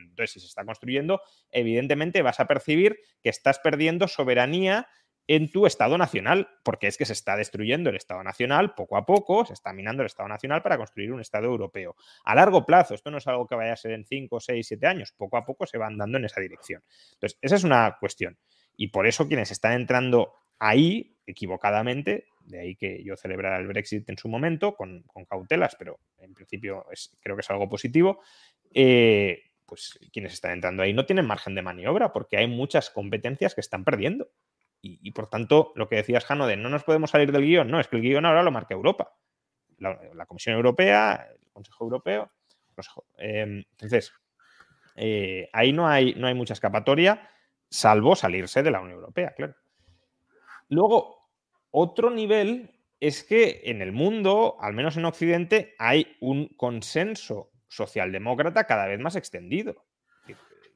[SPEAKER 2] Entonces, si se está construyendo, evidentemente vas a percibir que estás perdiendo soberanía en tu Estado nacional, porque es que se está destruyendo el Estado nacional poco a poco, se está minando el Estado nacional para construir un Estado europeo. A largo plazo, esto no es algo que vaya a ser en 5, 6, 7 años, poco a poco se van dando en esa dirección. Entonces, esa es una cuestión. Y por eso quienes están entrando ahí, equivocadamente, de ahí que yo celebrara el Brexit en su momento, con, con cautelas, pero en principio es, creo que es algo positivo, eh, pues quienes están entrando ahí no tienen margen de maniobra porque hay muchas competencias que están perdiendo. Y, por tanto, lo que decías, Jano, de no nos podemos salir del guion, no, es que el guion ahora lo marca Europa. La, Comisión Europea, el Consejo Europeo. Eh, entonces, eh, ahí no hay, no hay mucha escapatoria, salvo salirse de la Unión Europea, claro. Luego, otro nivel es que en el mundo, al menos en Occidente, hay un consenso socialdemócrata cada vez más extendido.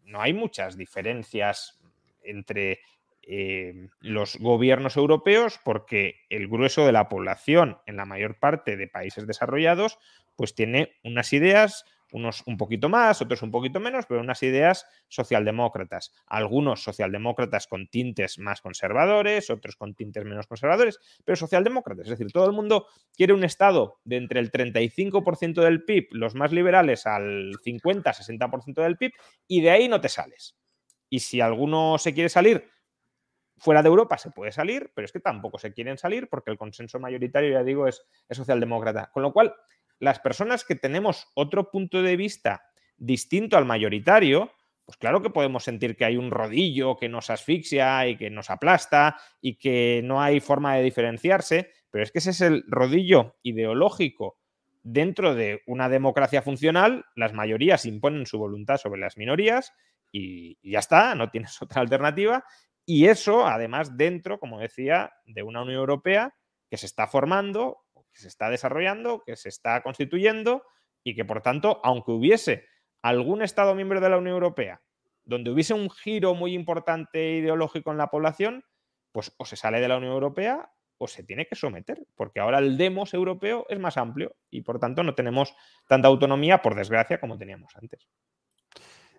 [SPEAKER 2] No hay muchas diferencias entre eh, los gobiernos europeos porque el grueso de la población en la mayor parte de países desarrollados pues tiene unas ideas unos un poquito más, otros un poquito menos, pero unas ideas socialdemócratas. Algunos socialdemócratas con tintes más conservadores, otros con tintes menos conservadores, pero socialdemócratas. Es decir, todo el mundo quiere un Estado de entre el 35% del PIB, los más liberales al 50-60% del PIB, y de ahí no te sales. Y si alguno se quiere salir, fuera de Europa se puede salir, pero es que tampoco se quieren salir porque el consenso mayoritario, ya digo, es, es socialdemócrata. Con lo cual, las personas que tenemos otro punto de vista distinto al mayoritario, pues claro que podemos sentir que hay un rodillo que nos asfixia y que nos aplasta y que no hay forma de diferenciarse, pero es que ese es el rodillo ideológico dentro de una democracia funcional, las mayorías imponen su voluntad sobre las minorías y, ya está, no tienes otra alternativa. Y eso, además, dentro, como decía, de una Unión Europea que se está formando, que se está desarrollando, que se está constituyendo y que, por tanto, aunque hubiese algún Estado miembro de la Unión Europea donde hubiese un giro muy importante ideológico en la población, pues o se sale de la Unión Europea o se tiene que someter, porque ahora el demos europeo es más amplio y por tanto no tenemos tanta autonomía, por desgracia, como teníamos antes.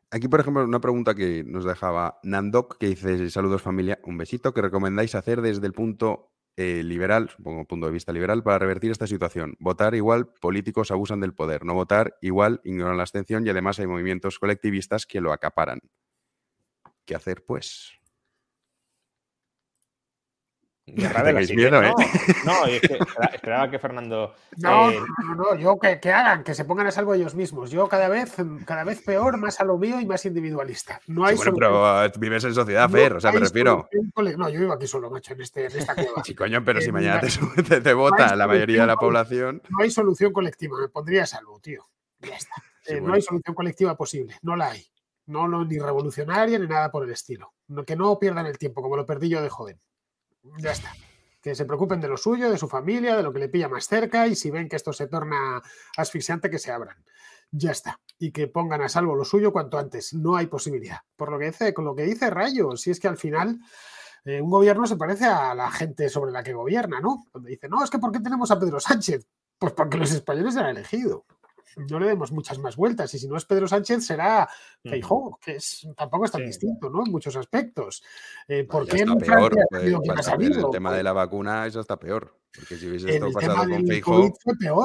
[SPEAKER 1] Aquí, por ejemplo, una pregunta que nos dejaba Nandok, que dice, saludos familia, un besito, que recomendáis hacer desde el punto eh, liberal, supongo punto de vista liberal, para revertir esta situación. Votar igual, políticos abusan del poder. No votar igual, ignoran la abstención y además hay movimientos colectivistas que lo acaparan. ¿Qué hacer, pues?
[SPEAKER 2] Miedo, ¿eh? No, esperaba, que Fernando.
[SPEAKER 3] No, eh, no, no, yo que, hagan, que se pongan a salvo ellos mismos. Yo cada vez, cada vez peor, más a lo mío y más individualista. No hay
[SPEAKER 1] bueno, pero eh, vives en sociedad, Fer, o sea, me refiero.
[SPEAKER 3] No, yo vivo aquí solo, macho, en, este, esta cueva.
[SPEAKER 1] Sí, coño, pero si mañana te, vota la mayoría de la población.
[SPEAKER 3] No hay solución colectiva, me pondría a salvo, tío. Ya está. No hay solución colectiva posible, no la hay. No, no, ni revolucionaria ni nada por el estilo. que no pierdan el tiempo, como lo perdí yo de joven. Ya está. Que se preocupen de lo suyo, de su familia, de lo que le pilla más cerca y si ven que esto se torna asfixiante, que se abran. Ya está. Y que pongan a salvo lo suyo cuanto antes. No hay posibilidad. Por lo que dice, con lo que dice Rayo, si es que al final eh, un gobierno se parece a la gente sobre la que gobierna, ¿no? Cuando dice, no, es que ¿por qué tenemos a Pedro Sánchez? Pues porque los españoles han elegido no le demos muchas más vueltas. Y si no es Pedro Sánchez, será Feijóo, que es, tampoco es tan distinto, ¿no? En muchos aspectos. Eh, ¿Por qué
[SPEAKER 1] está peor? Pues, el tema de la vacuna es hasta peor. Porque si hubiese estado pasado con Feijóo,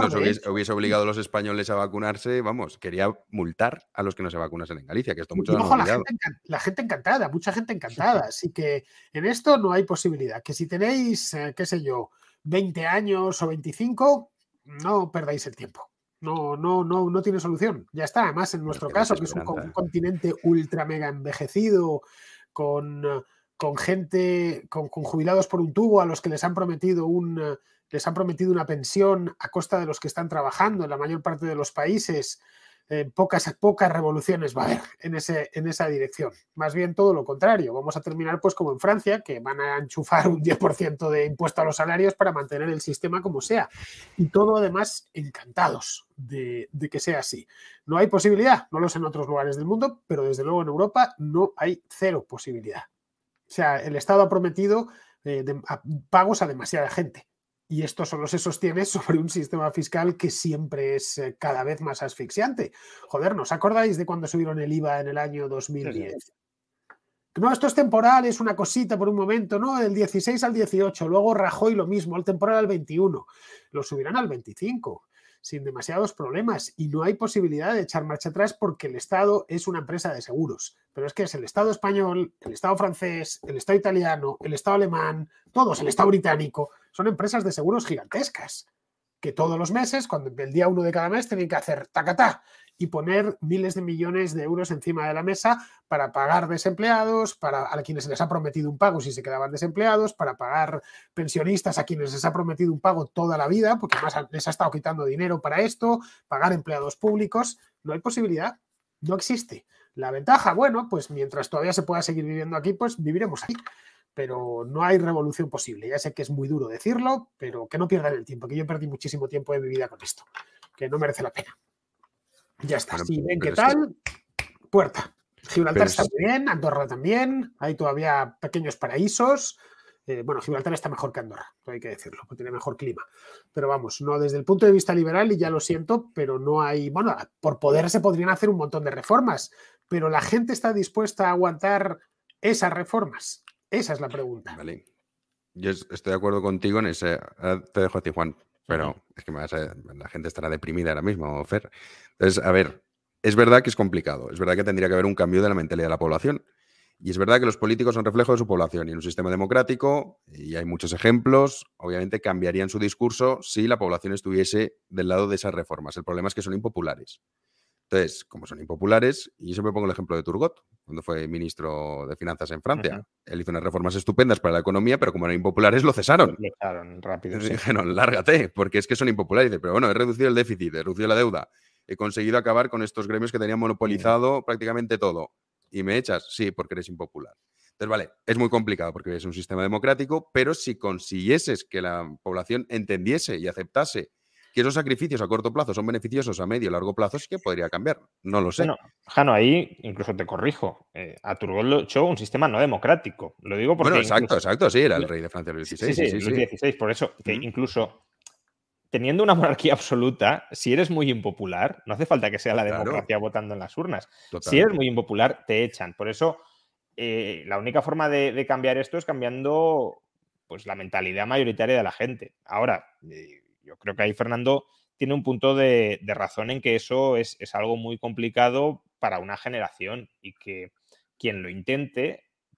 [SPEAKER 1] nos hubiese, obligado a los españoles a vacunarse, vamos, quería multar a los que no se vacunasen en Galicia, que esto mucho
[SPEAKER 3] la, gente, la gente, encantada, mucha gente encantada. Así que en esto no hay posibilidad. Que si tenéis, eh, qué sé yo, 20 años o 25, no perdáis el tiempo. No, no, no, no tiene solución. Ya está. Además, en nuestro caso, que es un, continente ultra mega envejecido, con, con gente, con, con, jubilados por un tubo, a los que les han prometido un les han prometido una pensión a costa de los que están trabajando en la mayor parte de los países pocas, pocas revoluciones va a haber en, ese, en esa dirección. Más bien todo lo contrario. Vamos a terminar pues como en Francia, que van a enchufar un 10% de impuesto a los salarios para mantener el sistema como sea. Y todo además encantados de, que sea así. No hay posibilidad, no lo sé en otros lugares del mundo, pero desde luego en Europa no hay cero posibilidad. O sea, el Estado ha prometido eh, pagos a demasiada gente y esto solo se sostiene sobre un sistema fiscal que siempre es eh, cada vez más asfixiante. Joder, ¿nos acordáis de cuando subieron el IVA en el año 2010? No, esto es temporal, es una cosita por un momento, ¿no? Del 16 al 18, luego Rajoy lo mismo, el temporal al 21, lo subirán al 25 sin demasiados problemas y no hay posibilidad de echar marcha atrás porque el Estado es una empresa de seguros. Pero es que es el Estado español, el Estado francés, el Estado italiano, el Estado alemán, todos, el Estado británico, son empresas de seguros gigantescas que todos los meses, cuando el día uno de cada mes, tienen que hacer tacatá y poner miles de millones de euros encima de la mesa para pagar desempleados, para a quienes les ha prometido un pago si se quedaban desempleados, para pagar pensionistas a quienes les ha prometido un pago toda la vida, porque además les ha estado quitando dinero para esto, pagar empleados públicos. No hay posibilidad, no existe. La ventaja, bueno, pues mientras todavía se pueda seguir viviendo aquí, pues viviremos aquí pero no hay revolución posible. Ya sé que es muy duro decirlo, pero que no pierdan el tiempo, que yo perdí muchísimo tiempo de mi vida con esto, que no merece la pena. Ya está. si ven qué tal, puerta. Gibraltar está muy bien, Andorra también, hay todavía pequeños paraísos. Eh, bueno, Gibraltar está mejor que Andorra, hay que decirlo, porque tiene mejor clima. Pero vamos, no desde el punto de vista liberal, y ya lo siento, pero no hay, bueno, por poder se podrían hacer un montón de reformas, pero la gente está dispuesta a aguantar esas reformas. Esa es la pregunta.
[SPEAKER 1] Vale. Yo estoy de acuerdo contigo en ese. te dejo a ti, Juan, pero es que la gente estará deprimida ahora mismo, Fer. Entonces, a ver, es verdad que es complicado. Es verdad que tendría que haber un cambio de la mentalidad de la población. Y es verdad que los políticos son reflejo de su población. Y en un sistema democrático, y hay muchos ejemplos, obviamente cambiarían su discurso si la población estuviese del lado de esas reformas. El problema es que son impopulares. Entonces, como son impopulares, y yo siempre pongo el ejemplo de Turgot, cuando fue ministro de Finanzas en Francia. Él hizo unas reformas estupendas para la economía, pero como eran impopulares, lo cesaron.
[SPEAKER 2] Lo cesaron rápido.
[SPEAKER 1] Dijeron, lárgate, porque es que son impopulares. pero bueno, he reducido el déficit, he reducido la deuda, he conseguido acabar con estos gremios que tenían monopolizado prácticamente todo. ¿Y me echas? Sí, porque eres impopular. Entonces, vale, es muy complicado porque es un sistema democrático, pero si consiguieses que la población entendiese y aceptase que esos sacrificios a corto plazo son beneficiosos a medio y largo plazo, sí que podría cambiar. No lo sé. Bueno,
[SPEAKER 2] Jano, ahí incluso te corrijo. Eh, a Turgot lo echó un sistema no democrático. Lo digo porque.
[SPEAKER 1] Bueno, exacto, exacto, sí, era el rey de Francia
[SPEAKER 2] Luis XVI. Sí, sí, sí, Luis XVI. Por eso, que incluso teniendo una monarquía absoluta, si eres muy impopular, no hace falta que sea la democracia votando en las urnas. Si eres muy impopular, te echan. Por eso, eh, la única forma de, cambiar esto es cambiando pues, la mentalidad mayoritaria de la gente. Ahora, eh, yo creo que ahí Fernando tiene un punto de, razón en que eso es, es algo muy complicado para una generación y que quien lo intente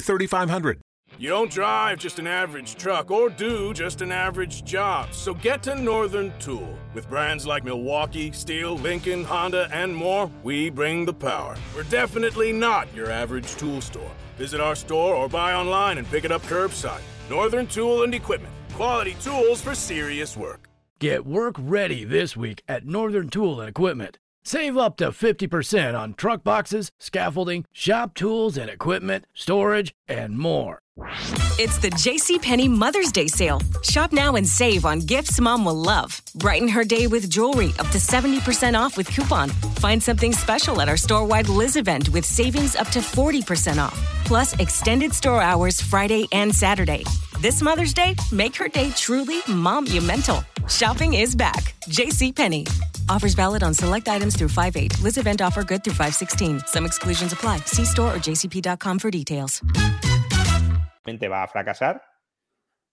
[SPEAKER 4] 3500.
[SPEAKER 7] You don't drive just an average truck or do just an average job. So get to Northern Tool. With brands like Milwaukee, Steel, Lincoln, Honda, and more, we bring the power. We're definitely not your average tool store. Visit our store or buy online and pick it up curbside. Northern Tool and Equipment. Quality tools for serious work.
[SPEAKER 8] Get work ready this week at Northern Tool and Equipment. Save up to 50% on truck boxes, scaffolding, shop tools and equipment, storage, and more.
[SPEAKER 9] It's the JCPenney Mother's Day sale. Shop now and save on gifts mom will love. Brighten her day with jewelry up to 70% off with coupon. Find something special at our store wide Liz event with savings up to 40% off. Plus, extended store hours Friday and Saturday. This Mother's Day, make her day truly monumental. Shopping is back. JCPenney. Offers valid on select items through 5-8. Liz event offer good through 5-16. Some exclusions apply. See store or jcp.com for details.
[SPEAKER 2] Va a fracasar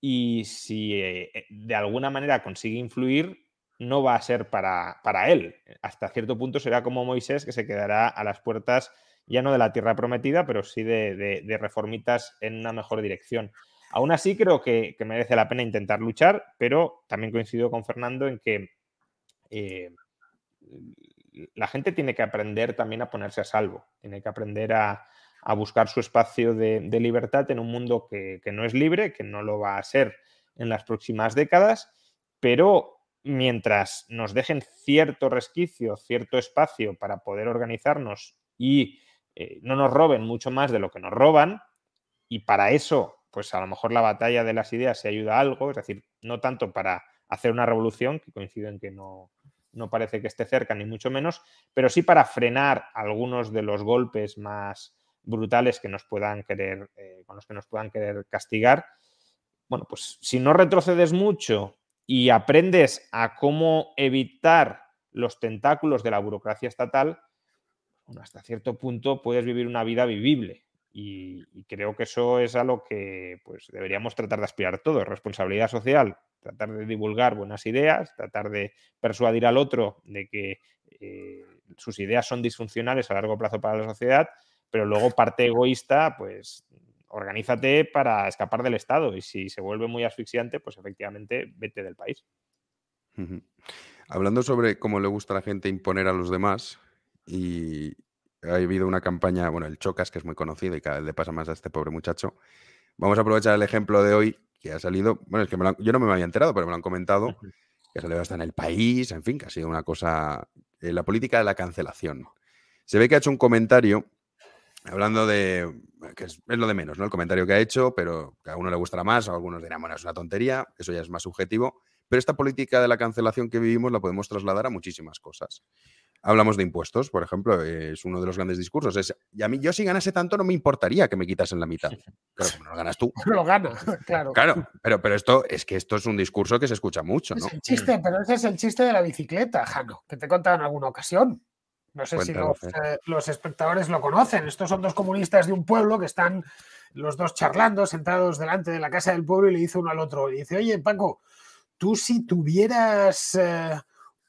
[SPEAKER 2] y si eh, de alguna manera consigue influir, no va a ser para, para él. Hasta cierto punto será como Moisés que se quedará a las puertas ya no de la tierra prometida, pero sí de, reformitas en una mejor dirección. Aún así, creo que, merece la pena intentar luchar, pero también coincido con Fernando en que eh, la gente tiene que aprender también a ponerse a salvo, tiene que aprender a, buscar su espacio de, libertad en un mundo que, no es libre, que no lo va a ser en las próximas décadas, pero mientras nos dejen cierto resquicio, cierto espacio para poder organizarnos y eh, no nos roben mucho más de lo que nos roban, y para eso, pues a lo mejor la batalla de las ideas se ayuda a algo, es decir, no tanto para hacer una revolución, que coincido en que no, no parece que esté cerca, ni mucho menos, pero sí para frenar algunos de los golpes más brutales que nos puedan querer, eh, con los que nos puedan querer castigar. Bueno, pues si no retrocedes mucho y aprendes a cómo evitar los tentáculos de la burocracia estatal, hasta cierto punto puedes vivir una vida vivible. Y, y, creo que eso es a lo que pues, deberíamos tratar de aspirar todos. Responsabilidad social, tratar de divulgar buenas ideas, tratar de persuadir al otro de que eh, sus ideas son disfuncionales a largo plazo para la sociedad, pero luego parte egoísta, pues organízate para escapar del Estado y si se vuelve muy asfixiante, pues efectivamente vete del país.
[SPEAKER 1] Hablando sobre cómo le gusta a la gente imponer a los demás y ha habido una campaña, bueno, el Chocas, que es muy conocido y cada vez le pasa más a este pobre muchacho. Vamos a aprovechar el ejemplo de hoy que ha salido, bueno, es que yo no me había enterado, pero me lo han comentado, que ha salido hasta en el país, en fin, que ha sido una cosa, eh, la política de la cancelación. Se ve que ha hecho un comentario hablando de, que es, lo de menos, ¿no? El comentario que ha hecho, pero que a uno le gustará más, a algunos dirán, bueno, es una tontería, eso ya es más subjetivo, pero esta política de la cancelación que vivimos la podemos trasladar a muchísimas cosas. Hablamos de impuestos, por ejemplo, es uno de los grandes discursos. Es, y a mí, yo si ganase tanto, no me importaría que me quitasen la mitad. Claro, como no lo ganas tú.
[SPEAKER 3] No lo gana, claro.
[SPEAKER 1] Claro, pero, pero esto es que esto es un discurso que se escucha mucho, ¿no?
[SPEAKER 3] Es el chiste, pero ese es el chiste de la bicicleta, Jano, que te he contado en alguna ocasión. No sé si los, eh, los, espectadores lo conocen. Estos son dos comunistas de un pueblo que están los dos charlando, sentados delante de la casa del pueblo, y le dice uno al otro, y dice, oye, Paco, tú si tuvieras eh,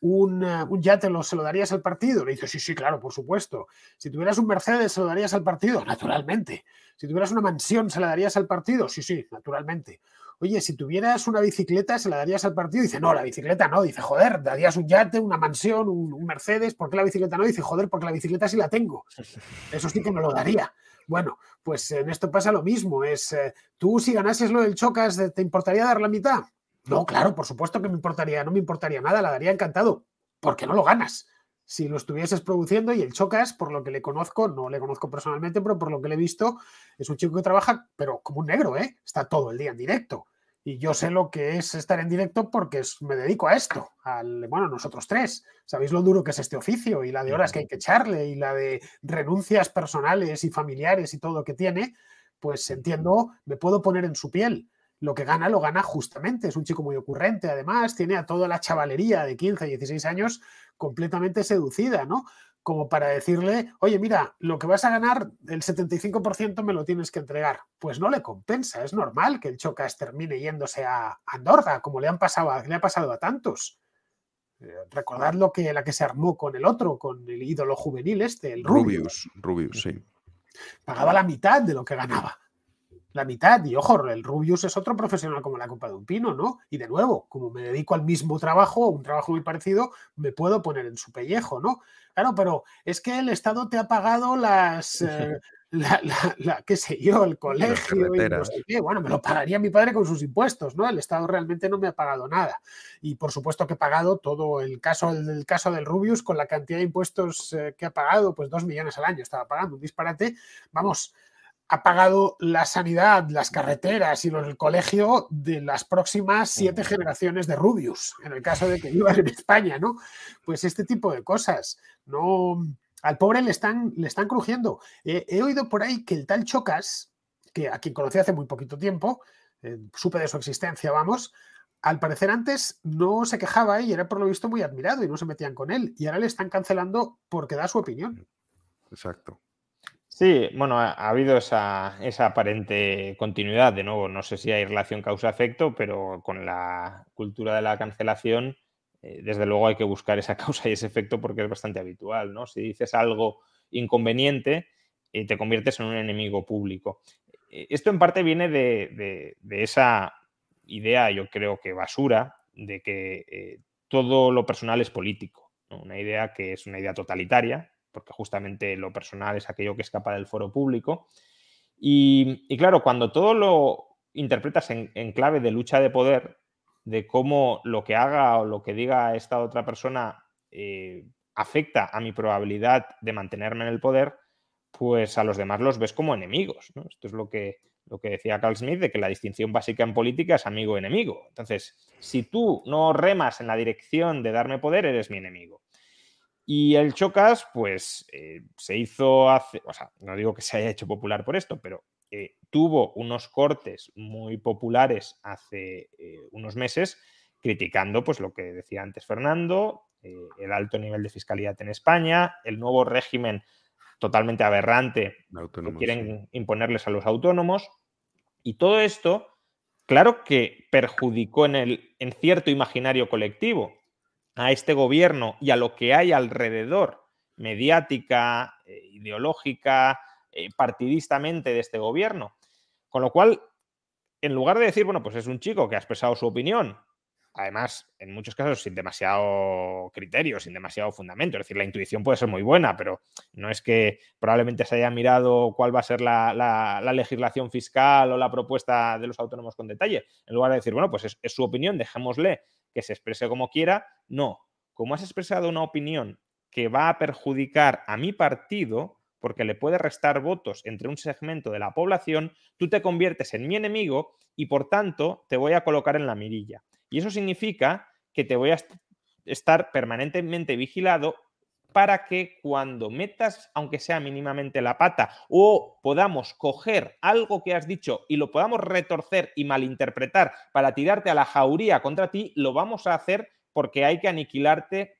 [SPEAKER 3] un, un, yate, ¿lo, ¿se lo darías al partido? Le dice, sí, sí, claro, por supuesto. Si tuvieras un Mercedes, ¿se lo darías al partido? Naturalmente. Si tuvieras una mansión, ¿se la darías al partido? Sí, sí, naturalmente. Oye, si tuvieras una bicicleta, ¿se la darías al partido? Dice, no, la bicicleta no. Dice, joder, darías un yate, una mansión, un, un Mercedes. ¿Por qué la bicicleta no? Dice, joder, porque la bicicleta sí la tengo. Eso sí que me lo daría. Bueno, pues en esto pasa lo mismo. Es, eh, tú si ganases lo del Chocas, ¿te importaría dar la mitad? No, claro, por supuesto que me importaría, no me importaría nada, la daría encantado, porque no lo ganas. Si lo estuvieses produciendo y el Chocas, por lo que le conozco, no le conozco personalmente, pero por lo que le he visto, es un chico que trabaja, pero como un negro, ¿eh? Está todo el día en directo. Y yo sé lo que es estar en directo porque me dedico a esto. Al, bueno, nosotros tres. Sabéis lo duro que es este oficio y la de horas que hay que echarle y la de renuncias personales y familiares y todo lo que tiene. Pues entiendo, me puedo poner en su piel lo que gana lo gana justamente. Es un chico muy ocurrente, además, tiene a toda la chavalería de 15, 16 años completamente seducida, ¿no? Como para decirle, oye, mira, lo que vas a ganar, el 75% me lo tienes que entregar. Pues no le compensa, es normal que el Chocas termine yéndose a Andorra, como le, han pasado, le ha pasado a tantos. Eh, recordad lo que, la que se armó con el otro, con el ídolo juvenil este, el
[SPEAKER 1] Rubius. Rubius, sí.
[SPEAKER 3] Pagaba la mitad de lo que ganaba la mitad. Y ojo, el Rubius es otro profesional como la Copa de un Pino, ¿no? Y de nuevo, como me dedico al mismo trabajo, un trabajo muy parecido, me puedo poner en su pellejo, ¿no? Claro, pero es que el Estado te ha pagado las. Eh, la, la, qué sé yo, el colegio y no sé qué. Bueno, me lo pagaría mi padre con sus impuestos, ¿no? El Estado realmente no me ha pagado nada. Y por supuesto que he pagado todo el caso, el, caso del Rubius con la cantidad de impuestos eh, que ha pagado, pues dos millones al año estaba pagando, un disparate. Vamos, ha pagado la sanidad, las carreteras y el colegio de las próximas siete generaciones de Rubius, en el caso de que vivan en España, ¿no? Pues este tipo de cosas. No, al pobre le están, le están crujiendo. he oído por ahí que el tal Chocas, que a quien conocí hace muy poquito tiempo, eh, supe de su existencia, vamos, al parecer antes no se quejaba y era por lo visto muy admirado y no se metían con él. Y ahora le están cancelando porque da su opinión.
[SPEAKER 1] Exacto.
[SPEAKER 2] Sí, bueno, ha, habido esa, aparente continuidad. De nuevo, no sé si hay relación causa-efecto, pero con la cultura de la cancelación, eh, desde luego hay que buscar esa causa y ese efecto porque es bastante habitual, ¿no? Si dices algo inconveniente, eh, te conviertes en un enemigo público. Eh, esto en parte viene de, esa idea, yo creo que basura, de que todo lo personal es político. Una idea que es una idea totalitaria, porque justamente lo personal es aquello que escapa del foro público. Y, claro, cuando todo lo interpretas en, clave de lucha de poder, de cómo lo que haga o lo que diga esta otra persona eh, afecta a mi probabilidad de mantenerme en el poder, pues a los demás los ves como enemigos. Esto es lo que, lo que decía Carl Smith, de que la distinción básica en política es amigo-enemigo. Entonces, si tú no remas en la dirección de darme poder, eres mi enemigo. Y el Chocas, pues eh, se hizo hace, o sea, no digo que se haya hecho popular por esto, pero eh, tuvo unos cortes muy populares hace eh, unos meses criticando pues lo que decía antes Fernando, el alto nivel de fiscalidad en España, el nuevo régimen totalmente aberrante que quieren imponerles a los autónomos. Y todo esto, claro que perjudicó en, el, en cierto imaginario colectivo, a este gobierno y a lo que hay alrededor, mediática, eh, ideológica, eh, partidistamente de este gobierno. Con lo cual, en lugar de decir, bueno, pues es un chico que ha expresado su opinión, además, en muchos casos sin demasiado criterio, sin demasiado fundamento, es decir, la intuición puede ser muy buena, pero no es que probablemente se haya mirado cuál va a ser la, legislación fiscal o la propuesta de los autónomos con detalle. En lugar de decir, bueno, pues es su opinión, dejémosle que se exprese como quiera. No, como has expresado una opinión que va a perjudicar a mi partido, porque le puede restar votos entre un segmento de la población, tú te conviertes en mi enemigo y por tanto te voy a colocar en la mirilla. Y eso significa que te voy a estar permanentemente vigilado para que cuando metas, aunque sea mínimamente la pata, o podamos coger algo que has dicho y lo podamos retorcer y malinterpretar para tirarte a la jauría contra ti, lo vamos a hacer porque hay que aniquilarte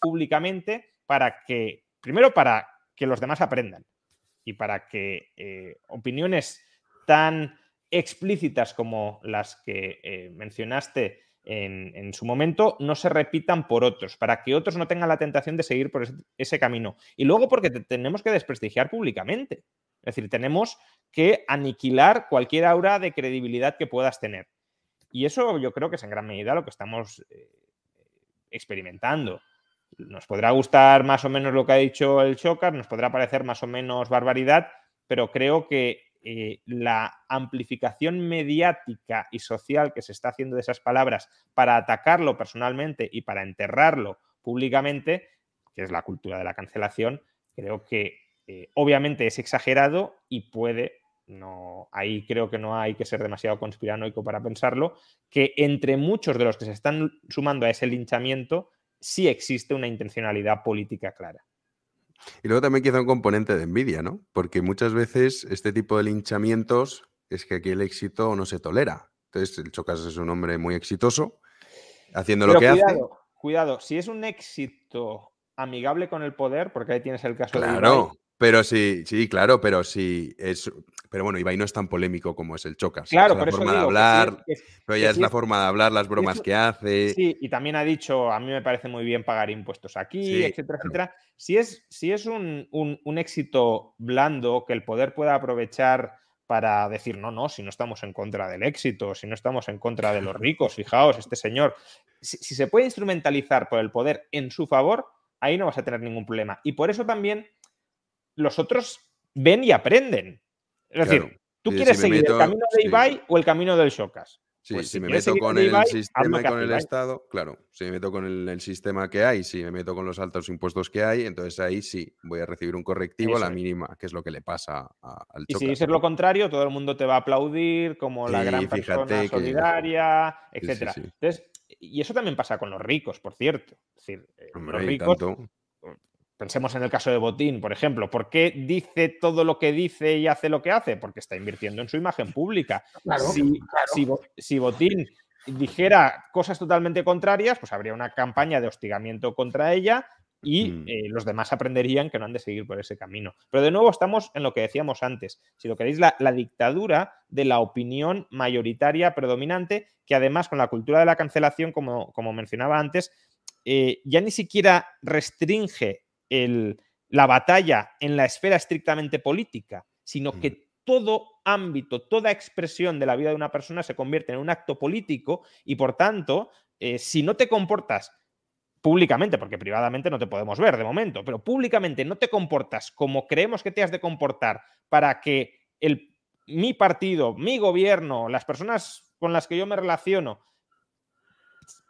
[SPEAKER 2] Públicamente para que, primero para que los demás aprendan y para que eh, opiniones tan explícitas como las que eh, mencionaste en, en su momento no se repitan por otros, para que otros no tengan la tentación de seguir por ese, camino. Y luego porque te tenemos que desprestigiar públicamente. Es decir, tenemos que aniquilar cualquier aura de credibilidad que puedas tener. Y eso yo creo que es en gran medida lo que estamos eh, experimentando. Nos podrá gustar más o menos lo que ha dicho el Chocas, nos podrá parecer más o menos barbaridad, pero creo que eh, la amplificación mediática y social que se está haciendo de esas palabras para atacarlo personalmente y para enterrarlo públicamente, que es la cultura de la cancelación, creo que eh, obviamente es exagerado y puede, no, ahí creo que no hay que ser demasiado conspiranoico para pensarlo, que entre muchos de los que se están sumando a ese linchamiento sí existe una intencionalidad política clara.
[SPEAKER 1] Y luego también quizá un componente de envidia, ¿no? Porque muchas veces este tipo de linchamientos es que aquí el éxito no se tolera. Entonces, el Chocas es un hombre muy exitoso, haciendo
[SPEAKER 2] Pero
[SPEAKER 1] lo que
[SPEAKER 2] cuidado,
[SPEAKER 1] hace.
[SPEAKER 2] cuidado, si es un éxito amigable con el poder, porque ahí tienes el caso de Ibai,
[SPEAKER 1] Claro, pero sí, sí, claro, pero sí es. Pero bueno, Ibai no es tan polémico como es el Chocas.
[SPEAKER 2] Claro,
[SPEAKER 1] es
[SPEAKER 2] por
[SPEAKER 1] la
[SPEAKER 2] eso
[SPEAKER 1] forma de
[SPEAKER 2] digo que
[SPEAKER 1] hablar,
[SPEAKER 2] sí, que-
[SPEAKER 1] pero ya es
[SPEAKER 2] sí
[SPEAKER 1] la forma de hablar, las bromas
[SPEAKER 2] eso-
[SPEAKER 1] que hace.
[SPEAKER 2] Sí, y también ha dicho, a mí me parece muy bien pagar impuestos aquí,
[SPEAKER 1] Sí,
[SPEAKER 2] etcétera,
[SPEAKER 1] claro.
[SPEAKER 2] etcétera. Si es, si es un, un- un éxito blando que el poder pueda aprovechar para decir, no, no, si no estamos en contra del éxito, si no estamos en contra de los ricos, fijaos, este señor, si, si se puede instrumentalizar por el poder en su favor, ahí no vas a tener ningún problema. Y por eso también los otros ven y aprenden. Es decir. ¿tú
[SPEAKER 1] Sí,
[SPEAKER 2] quieres
[SPEAKER 1] si
[SPEAKER 2] seguir
[SPEAKER 1] meto-
[SPEAKER 2] el camino de
[SPEAKER 1] sí.
[SPEAKER 2] Ibai o el camino del Shocas?
[SPEAKER 1] Sí,
[SPEAKER 2] Pues
[SPEAKER 1] si
[SPEAKER 2] si
[SPEAKER 1] me meto con el
[SPEAKER 2] Ibai,
[SPEAKER 1] sistema y
[SPEAKER 2] que
[SPEAKER 1] con el. Estado, claro, si me meto con el, el sistema que hay, si me meto con los altos impuestos que hay, entonces ahí sí voy a recibir un correctivo a la mínima, que es lo que le pasa a- al
[SPEAKER 2] Y si dices lo contrario, todo el mundo te va a aplaudir como la
[SPEAKER 1] Sí,
[SPEAKER 2] gran persona
[SPEAKER 1] que-
[SPEAKER 2] solidaria,
[SPEAKER 1] Sí, sí,
[SPEAKER 2] etcétera.
[SPEAKER 1] sí.
[SPEAKER 2] Entonces, y eso también pasa con los ricos, por cierto. Es decir, eh,
[SPEAKER 1] Hombre,
[SPEAKER 2] los ricos,
[SPEAKER 1] tanto.
[SPEAKER 2] Pensemos en el caso de Botín, por ejemplo. ¿Por qué dice todo lo que dice y hace lo que hace? Porque está invirtiendo en su imagen pública.
[SPEAKER 3] Claro,
[SPEAKER 2] si,
[SPEAKER 3] claro.
[SPEAKER 2] si Bo- si Botín dijera cosas totalmente contrarias, pues habría una campaña de hostigamiento contra ella y
[SPEAKER 1] Mm.
[SPEAKER 2] eh, los demás aprenderían que no han de seguir por ese camino. Pero de nuevo estamos en lo que decíamos antes. Si lo queréis, la, la dictadura de la opinión mayoritaria predominante, que además con la cultura de la cancelación, como, como mencionaba antes, eh, ya ni siquiera restringe el- la batalla en la esfera estrictamente política, sino que todo ámbito, toda expresión de la vida de una persona se convierte en un acto político y por tanto, eh, si no te comportas públicamente, porque privadamente no te podemos ver de momento, pero públicamente no te comportas como creemos que te has de comportar para que el, mi partido, mi gobierno, las personas con las que yo me relaciono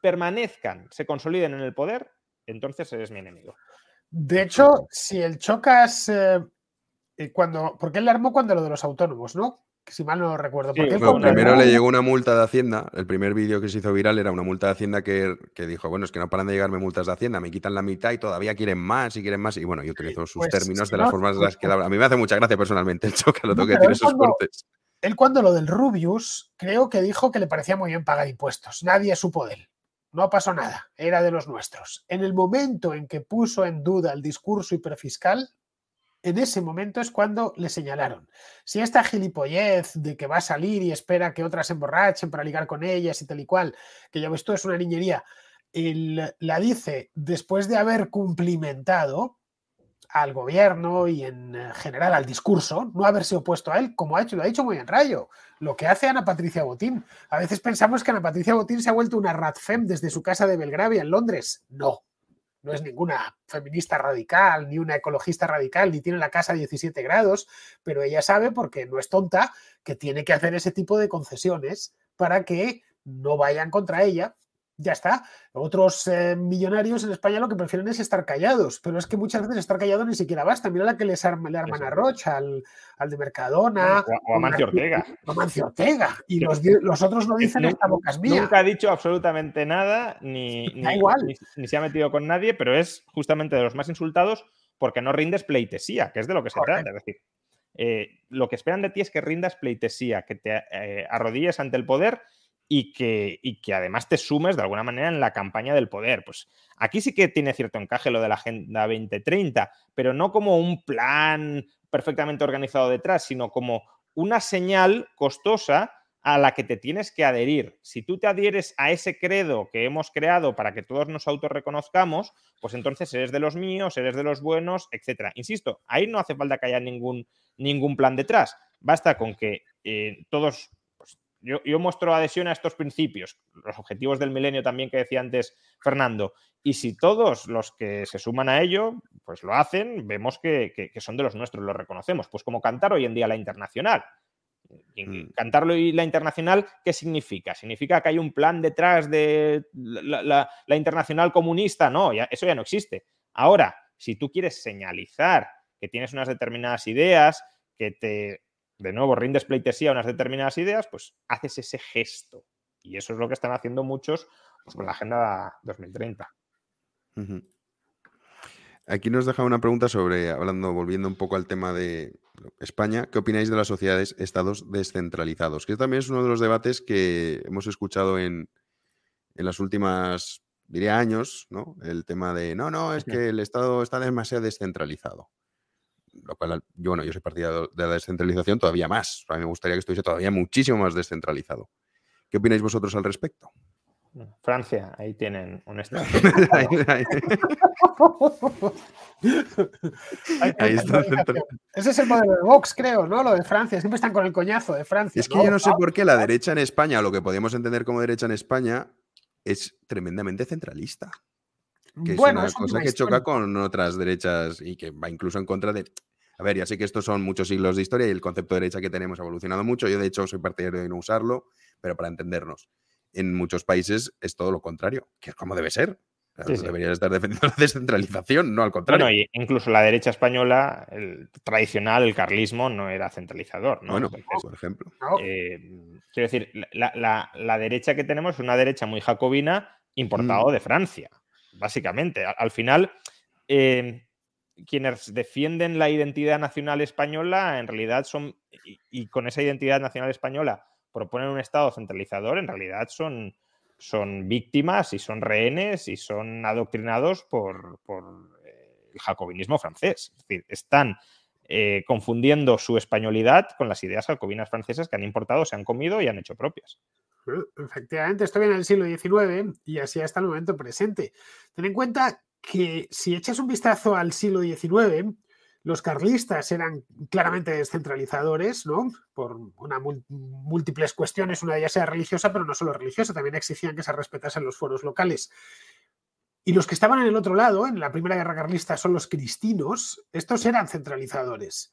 [SPEAKER 2] permanezcan, se consoliden en el poder, entonces eres mi enemigo.
[SPEAKER 3] De hecho, si el Chocas, eh, eh, cuando, porque él la armó cuando lo de los autónomos, ¿no? Si mal no lo recuerdo.
[SPEAKER 2] Sí,
[SPEAKER 1] Bueno, primero le llegó una multa de Hacienda. El primer vídeo que se hizo viral era una multa de Hacienda que, que dijo, bueno, es que no paran de llegarme multas de Hacienda, me quitan la mitad y todavía quieren más y quieren más. Y bueno, yo utilizo sus
[SPEAKER 3] Pues,
[SPEAKER 1] términos
[SPEAKER 3] si
[SPEAKER 1] de las formas en
[SPEAKER 3] pues,
[SPEAKER 1] las que. A mí me hace mucha gracia personalmente el choque, lo tengo que decir, esos
[SPEAKER 3] cuando-
[SPEAKER 1] cortes.
[SPEAKER 3] Él cuando lo del Rubius, creo que dijo que le parecía muy bien pagar impuestos. Nadie supo de él. No pasó nada. Era de los nuestros. En el momento en que puso en duda el discurso hiperfiscal, en ese momento es cuando le señalaron. Si esta gilipollez de que va a salir y espera que otras emborrachen para ligar con ellas y tal y cual, que ya ves tú es una niñería, la dice después de haber cumplimentado al gobierno y en general al discurso, no haberse opuesto a él, como ha hecho, lo ha dicho muy en rayo, lo que hace Ana Patricia Botín. A veces pensamos que Ana Patricia Botín se ha vuelto una ratfem desde su casa de Belgravia en Londres. No, no es ninguna feminista radical, ni una ecologista radical, ni tiene la casa a 17 grados, pero ella sabe, porque no es tonta, que tiene que hacer ese tipo de concesiones para que no vayan contra ella ya está. Otros eh, millonarios en España lo que prefieren es estar callados, pero es que muchas veces estar callado ni siquiera basta. Mira la que les arma, le arman a Rocha, al, de Mercadona.
[SPEAKER 2] O, a Mancio Ortega.
[SPEAKER 3] A Mancio Ortega. Y los, otros no dicen esta boca es mía.
[SPEAKER 2] Nunca ha dicho absolutamente nada, ni, ni, se ha metido con nadie, pero es justamente de los más insultados porque no rindes pleitesía, que es de lo que se trata. Es decir, eh, lo que esperan de ti es que rindas pleitesía, que te eh, arrodilles ante el poder y que, que además te sumes de alguna manera en la campaña del poder. Pues aquí sí que tiene cierto encaje lo de la Agenda 2030, pero no como un plan perfectamente organizado detrás, sino como una señal costosa a la que te tienes que adherir. Si tú te adhieres a ese credo que hemos creado para que todos nos autorreconozcamos, pues entonces eres de los míos, eres de los buenos, etc. Insisto, ahí no hace falta que haya ningún, ningún plan detrás. Basta con que eh, todos yo, muestro adhesión a estos principios, los objetivos del milenio también que decía antes Fernando, y si todos los que se suman a ello, pues lo hacen, vemos que, son de los nuestros, lo reconocemos, pues como cantar hoy en día la internacional. Mm. Cantarlo y la internacional, ¿qué significa? ¿Significa que hay un plan detrás de la, internacional comunista? No, eso ya no existe. Ahora, si tú quieres señalizar que tienes unas determinadas ideas, que te de nuevo rindes pleitesía a unas determinadas ideas, pues haces ese gesto. Y eso es lo que están haciendo muchos pues, con la Agenda 2030.
[SPEAKER 1] Aquí nos deja una pregunta sobre, hablando, volviendo un poco al tema de España, ¿qué opináis de las sociedades, estados descentralizados? Que también es uno de los debates que hemos escuchado en, en las últimas, diría, años, ¿no? El tema de, no, no, es que el Estado está demasiado descentralizado lo cual, yo, bueno, yo soy partidario de la descentralización todavía más. A mí me gustaría que estuviese todavía muchísimo más descentralizado. ¿Qué opináis vosotros al respecto?
[SPEAKER 2] Francia, ahí tienen un estado.
[SPEAKER 3] Ese es el modelo de Vox, creo, ¿no? Lo de Francia. Siempre están con el coñazo de Francia.
[SPEAKER 1] Es que yo no sé por qué la derecha en España, lo que podríamos entender como derecha en España, es tremendamente centralista. Que bueno, es una cosa que choca con otras derechas y que va incluso en contra de. A ver, ya sé que estos son muchos siglos de historia y el concepto de derecha que tenemos ha evolucionado mucho. Yo, de hecho, soy partidario de no usarlo, pero para entendernos, en muchos países es todo lo contrario, que es como debe ser. Deberías estar defendiendo la descentralización, no al contrario.
[SPEAKER 2] Bueno, incluso la derecha española, el tradicional, el carlismo, no era centralizador. ¿no?
[SPEAKER 1] Bueno, por ejemplo.
[SPEAKER 2] Eh, quiero decir, la, derecha que tenemos es una derecha muy jacobina importado mm. de Francia básicamente. Al, final, em, quienes defienden la identidad nacional española en realidad son, y, con esa identidad nacional española proponen un Estado centralizador, en realidad son, son víctimas y son rehenes y son adoctrinados por, eh, el jacobinismo francés. Es decir, están eh, confundiendo su españolidad con las ideas jacobinas francesas que han importado, se han comido y han hecho propias.
[SPEAKER 3] Efectivamente, esto viene del siglo XIX y así hasta el momento presente. Ten en cuenta que si echas un vistazo al siglo XIX, los carlistas eran claramente descentralizadores, ¿no? Por una múltiples cuestiones, una de ellas era religiosa, pero no solo religiosa, también exigían que se respetasen los foros locales. Y los que estaban en el otro lado, en la Primera Guerra Carlista, son los cristinos, estos eran centralizadores.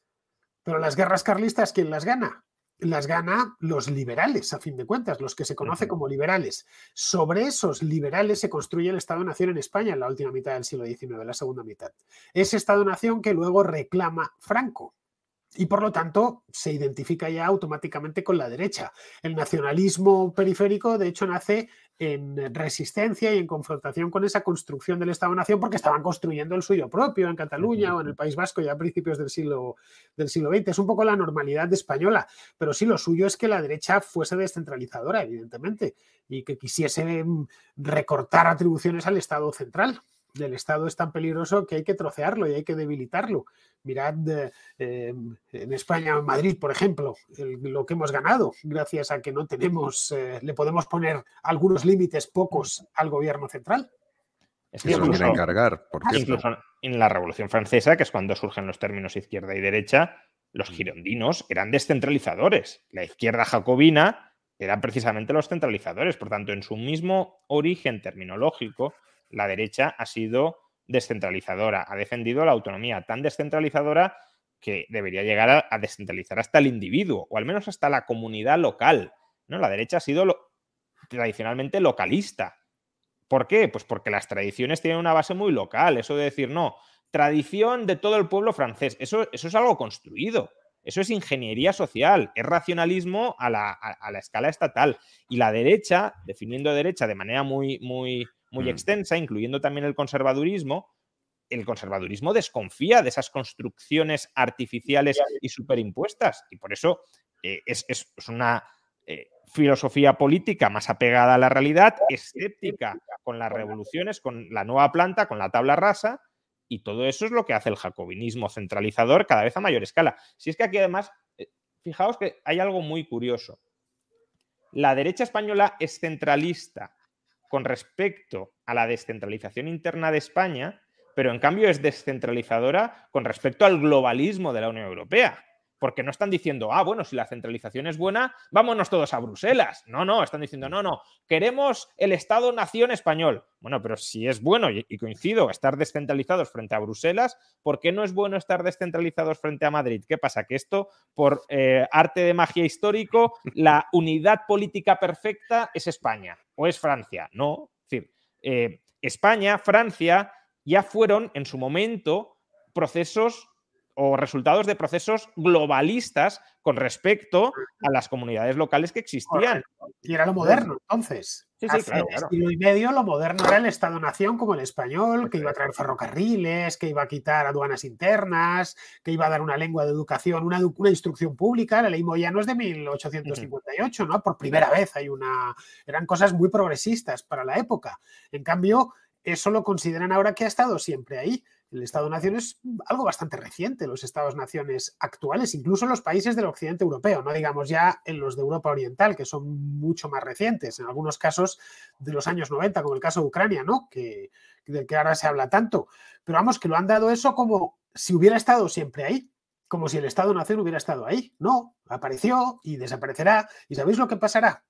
[SPEAKER 3] Pero las guerras carlistas, ¿quién las gana? Las gana los liberales, a fin de cuentas, los que se conoce como liberales. Sobre esos liberales se construye el Estado-Nación en España en la última mitad del siglo XIX, la segunda mitad. Ese Estado-Nación que luego reclama Franco y por lo tanto se identifica ya automáticamente con la derecha. El nacionalismo periférico, de hecho, nace en resistencia y en confrontación con esa construcción del Estado-Nación porque estaban construyendo el suyo propio en Cataluña o en el País Vasco ya a principios del siglo, del siglo XX. Es un poco la normalidad española, pero sí lo suyo es que la derecha fuese descentralizadora, evidentemente, y que quisiese mm, recortar atribuciones al Estado central. El Estado es tan peligroso que hay que trocearlo y hay que debilitarlo. Mirad eh, en España, en Madrid, por ejemplo, lo que hemos ganado, gracias a que no tenemos, eh, le podemos poner algunos límites pocos al gobierno central.
[SPEAKER 1] Es que lo encargar, por
[SPEAKER 2] Incluso en la Revolución Francesa, que es cuando surgen los términos izquierda y derecha, los girondinos eran descentralizadores. La izquierda jacobina eran precisamente los centralizadores. Por tanto, en su mismo origen terminológico, la derecha ha sido descentralizadora, ha defendido la autonomía tan descentralizadora que debería llegar a, descentralizar hasta el individuo, o al menos hasta la comunidad local. ¿no? La derecha ha sido tradicionalmente localista. ¿Por qué? Pues porque las tradiciones tienen una base muy local. Eso de decir, no, tradición de todo el pueblo francés, eso, eso es algo construido. Eso es ingeniería social, es racionalismo a la, a la, escala estatal. Y la derecha, definiendo derecha de manera muy, muy, muy mm. extensa, incluyendo también el conservadurismo, el conservadurismo desconfía de esas construcciones artificiales y superimpuestas. Y por eso eh, es, una eh, filosofía política más apegada a la realidad, escéptica con las revoluciones, con la nueva planta, con la tabla rasa. Y todo eso es lo que hace el jacobinismo centralizador cada vez a mayor escala. Si es que aquí además, eh, fijaos que hay algo muy curioso. La derecha española es centralista con respecto a la descentralización interna de España, pero en cambio es descentralizadora con respecto al globalismo de la Unión Europea. Porque no están diciendo, ah, bueno, si la centralización es buena, vámonos todos a Bruselas. No, no, están diciendo, no, no, queremos el Estado-Nación español. Bueno, pero si es bueno, y coincido, estar descentralizados frente a Bruselas, ¿por qué no es bueno estar descentralizados frente a Madrid? ¿Qué pasa? Que esto, por eh, arte de magia histórico, la unidad política perfecta es España o es Francia. No, es decir, eh, España, Francia ya fueron en su momento procesos o resultados de procesos globalistas con respecto a las comunidades locales que existían.
[SPEAKER 3] Y era lo moderno, entonces.
[SPEAKER 2] Sí, sí, claro,
[SPEAKER 3] y medio, lo moderno era el Estado-nación como el español, que iba a traer ferrocarriles, que iba a quitar aduanas internas, que iba a dar una lengua de educación, una, una instrucción pública. La ley Moyano es de 1858, ¿no? Por primera vez hay una... Eran cosas muy progresistas para la época. En cambio, eso lo consideran ahora que ha estado siempre ahí. El Estado-Nación es algo bastante reciente, los Estados-Naciones actuales, incluso en los países del occidente europeo, no digamos ya en los de Europa Oriental, que son mucho más recientes, en algunos casos de los años 90, como el caso de Ucrania, ¿no? del que ahora se habla tanto. Pero vamos, que lo han dado eso como si hubiera estado siempre ahí, como si el Estado-Nación hubiera estado ahí. No, apareció y desaparecerá. ¿Y sabéis lo que pasará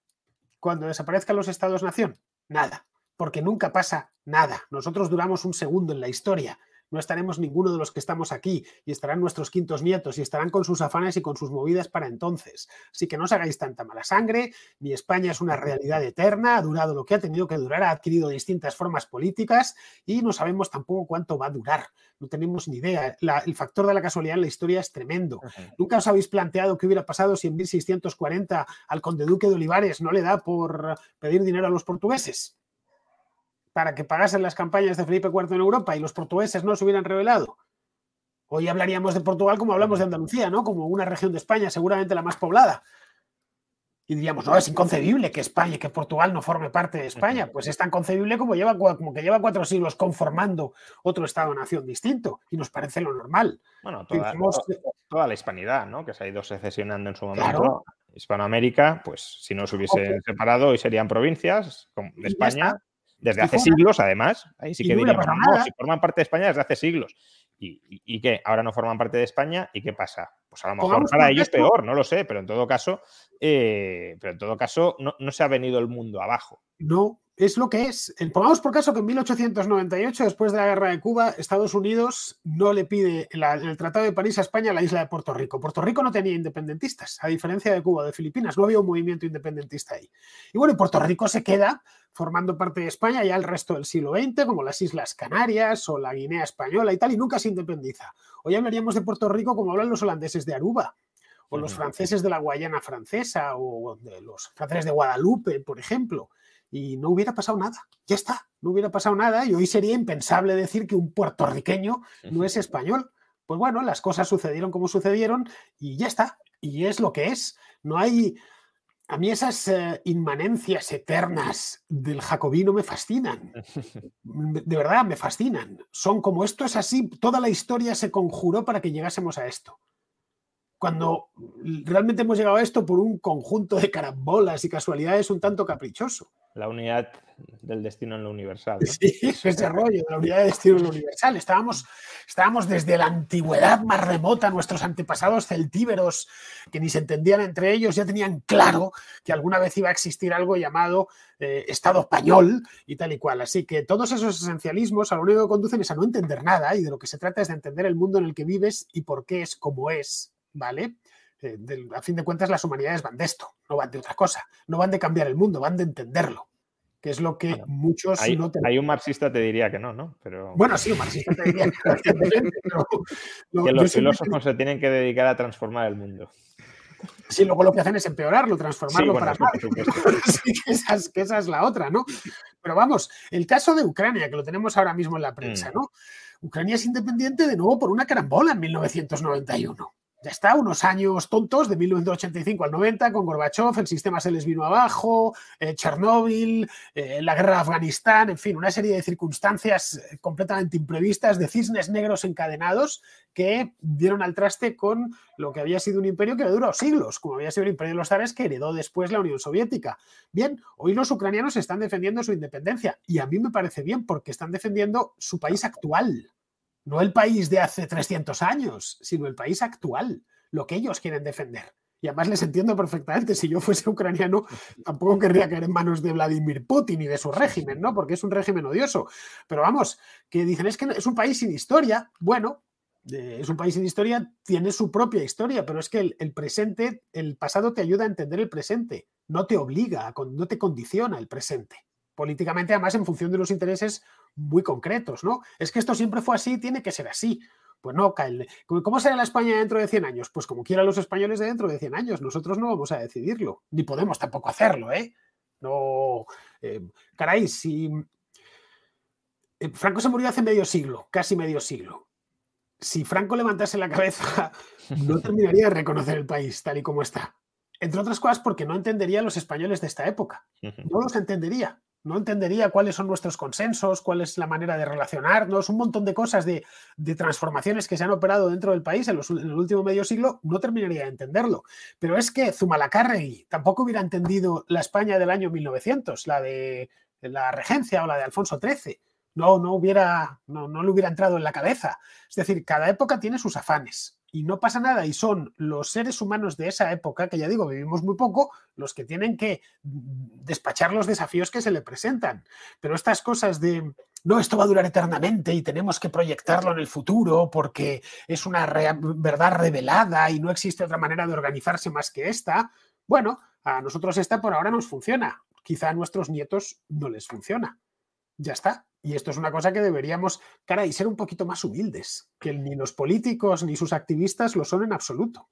[SPEAKER 3] cuando desaparezcan los Estados-Nación? Nada, porque nunca pasa nada. Nosotros duramos un segundo en la historia no estaremos ninguno de los que estamos aquí y estarán nuestros quintos nietos y estarán con sus afanes y con sus movidas para entonces. Así que no os hagáis tanta mala sangre, ni España es una realidad eterna, ha durado lo que ha tenido que durar, ha adquirido distintas formas políticas y no sabemos tampoco cuánto va a durar. No tenemos ni idea. el factor de la casualidad en la historia es tremendo. Nunca os habéis planteado qué hubiera pasado si en 1640 al conde duque de Olivares no le da por pedir dinero a los portugueses para que pagasen las campañas de Felipe IV en Europa y los portugueses no se hubieran revelado. Hoy hablaríamos de Portugal como hablamos de Andalucía, ¿no? Como una región de España, seguramente la más poblada. Y diríamos, no, es inconcebible que España, que Portugal no forme parte de España. Pues es tan concebible como, lleva, como que lleva cuatro siglos conformando otro Estado-nación distinto. Y nos parece lo normal.
[SPEAKER 2] Bueno, toda, la hispanidad, ¿no? Que se ha ido secesionando en su momento. Hispanoamérica, pues si no se hubiese separado, hoy serían provincias de España desde hace siglos, además. Ahí sí que diríamos, no, si forman parte de España desde hace siglos. ¿Y, y, qué? Ahora no forman parte de España y qué pasa? Pues a lo mejor para ellos peor, no lo sé, pero en todo caso, eh, pero en todo caso no, no, se ha venido el mundo abajo.
[SPEAKER 3] No, es lo que es. Pongamos por caso que en 1898, después de la guerra de Cuba, Estados Unidos no le pide en, el Tratado de París a España la isla de Puerto Rico. Puerto Rico no tenía independentistas, a diferencia de Cuba o de Filipinas, no había un movimiento independentista ahí. Y bueno, Puerto Rico se queda formando parte de España ya el resto del siglo XX, como las Islas Canarias o la Guinea Española y tal, y nunca se independiza. Hoy hablaríamos de Puerto Rico como hablan los holandeses de Aruba, o los franceses de la Guayana francesa, o de los franceses de Guadalupe, por ejemplo y no hubiera pasado nada. Ya está, no hubiera pasado nada y hoy sería impensable decir que un puertorriqueño no es español. Pues bueno, las cosas sucedieron como sucedieron y ya está. Y es lo que es. No hay... a mí esas eh, inmanencias eternas del jacobino me fascinan. De verdad, me fascinan. Son como esto es así, toda la historia se conjuró para que llegásemos a esto. Cuando realmente hemos llegado a esto por un conjunto de carambolas y casualidades un tanto caprichoso.
[SPEAKER 2] La unidad del destino en lo universal.
[SPEAKER 3] Sí, ese rollo la unidad de destino en lo universal. Estábamos, estábamos desde la antigüedad más remota, nuestros antepasados celtíberos, que ni se entendían entre ellos, ya tenían claro que alguna vez iba a existir algo llamado eh, Estado español y tal y cual. Así que todos esos esencialismos a lo único que conducen es a no entender nada y de lo que se trata es de entender el mundo en el que vives y por qué es como es, ¿vale? Eh, a fin de cuentas, las humanidades van de esto, no van de otra cosa, no van de cambiar el mundo, van de entenderlo que es lo que muchos
[SPEAKER 2] hay,
[SPEAKER 3] no
[SPEAKER 2] hay un marxista te diría que no, ¿no? Pero...
[SPEAKER 3] Bueno, sí, un marxista te diría que,
[SPEAKER 2] no, que los filósofos se tienen que dedicar a transformar el mundo.
[SPEAKER 3] Sí, luego lo que hacen es empeorarlo, transformarlo para mal. sí, que, esa es, que esa es la otra, ¿no? Pero vamos, el caso de Ucrania, que lo tenemos ahora mismo en la prensa, mm. ¿no? Ucrania es independiente de nuevo por una carambola en 1991 ya está, unos años tontos de 1985 al 90 con Gorbachev, el sistema se les vino abajo, eh, Chernóbil, eh, la guerra de Afganistán, en fin, una serie de circunstancias eh, completamente imprevistas, de cisnes negros encadenados que dieron al traste con lo que había sido un imperio que duró siglos, como había sido el imperio de los zares que heredó después la Unión Soviética. Bien, hoy los ucranianos están defendiendo su independencia y a mí me parece bien porque están defendiendo su país actual no el país de hace 300 años, sino el país actual, lo que ellos quieren defender. Y además les entiendo perfectamente, si yo fuese ucraniano, tampoco querría caer en manos de Vladimir Putin y de su régimen, ¿no? Porque es un régimen odioso. Pero vamos, que dicen es que es un país sin historia. Bueno, eh, es un país sin historia, tiene su propia historia, pero es que el, el, presente, el pasado te ayuda a entender el presente, no te obliga, no te condiciona el presente. Políticamente, además, en función de los intereses muy concretos, ¿no? Es que esto siempre fue así, tiene que ser así. Pues no, ¿cómo será la España dentro de 100 años? Pues como quieran los españoles de dentro de 100 años, nosotros no vamos a decidirlo, ni podemos tampoco hacerlo, ¿eh? No, eh, caray, si eh, Franco se murió hace medio siglo, casi medio siglo. Si Franco levantase la cabeza, no terminaría de reconocer el país tal y como está. Entre otras cosas porque no entendería a los españoles de esta época. No los entendería no entendería cuáles son nuestros consensos, cuál es la manera de relacionarnos, un montón de cosas de, transformaciones que se han operado dentro del país en, el último medio siglo, no terminaría de entenderlo. Pero es que Zumalacárregui tampoco hubiera entendido la España del año 1900, la de la regencia o la de Alfonso XIII. No, no hubiera, no, no le hubiera entrado en la cabeza. Es decir, cada época tiene sus afanes y no pasa nada y son los seres humanos de esa época, que ya digo, vivimos muy poco, los que tienen que despachar los desafíos que se le presentan. Pero estas cosas de, no, esto va a durar eternamente y tenemos que proyectarlo en el futuro porque es una verdad revelada y no existe otra manera de organizarse más que esta, bueno, a nosotros esta por ahora nos funciona, quizá a nuestros nietos no les funciona. Ya está, y esto es una cosa que deberíamos, cara, y ser un poquito más humildes, que ni los políticos ni sus activistas lo son en absoluto.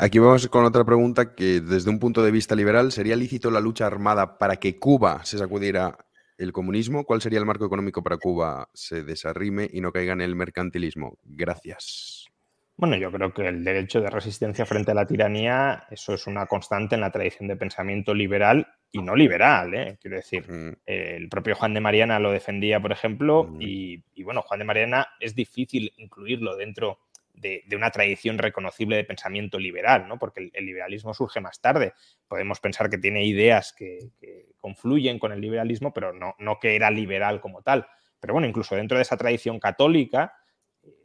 [SPEAKER 1] Aquí vamos con otra pregunta que desde un punto de vista liberal, ¿sería lícito la lucha armada para que Cuba se sacudiera el comunismo? ¿Cuál sería el marco económico para Cuba se desarrime y no caiga en el mercantilismo? Gracias.
[SPEAKER 2] Bueno, yo creo que el derecho de resistencia frente a la tiranía, eso es una constante en la tradición de pensamiento liberal y no liberal, ¿eh? quiero decir. el propio Juan de Mariana lo defendía, por ejemplo, y, bueno, Juan de Mariana es difícil incluirlo dentro de, una tradición reconocible de pensamiento liberal, ¿no? Porque el, liberalismo surge más tarde. Podemos pensar que tiene ideas que, confluyen con el liberalismo, pero no, no que era liberal como tal. Pero bueno, incluso dentro de esa tradición católica,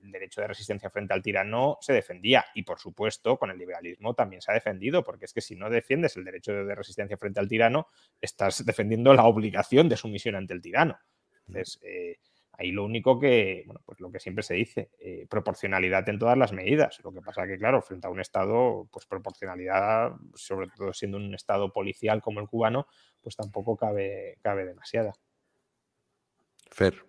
[SPEAKER 2] el derecho de resistencia frente al tirano se defendía y por supuesto con el liberalismo también se ha defendido porque es que si no defiendes el derecho de resistencia frente al tirano estás defendiendo la obligación de sumisión ante el tirano. Entonces, eh, ahí lo único que, bueno, pues lo que siempre se dice, eh, proporcionalidad en todas las medidas. Lo que pasa que, claro, frente a un Estado, pues proporcionalidad, sobre todo siendo un Estado policial como el cubano, pues tampoco cabe, cabe demasiada.
[SPEAKER 1] Fer.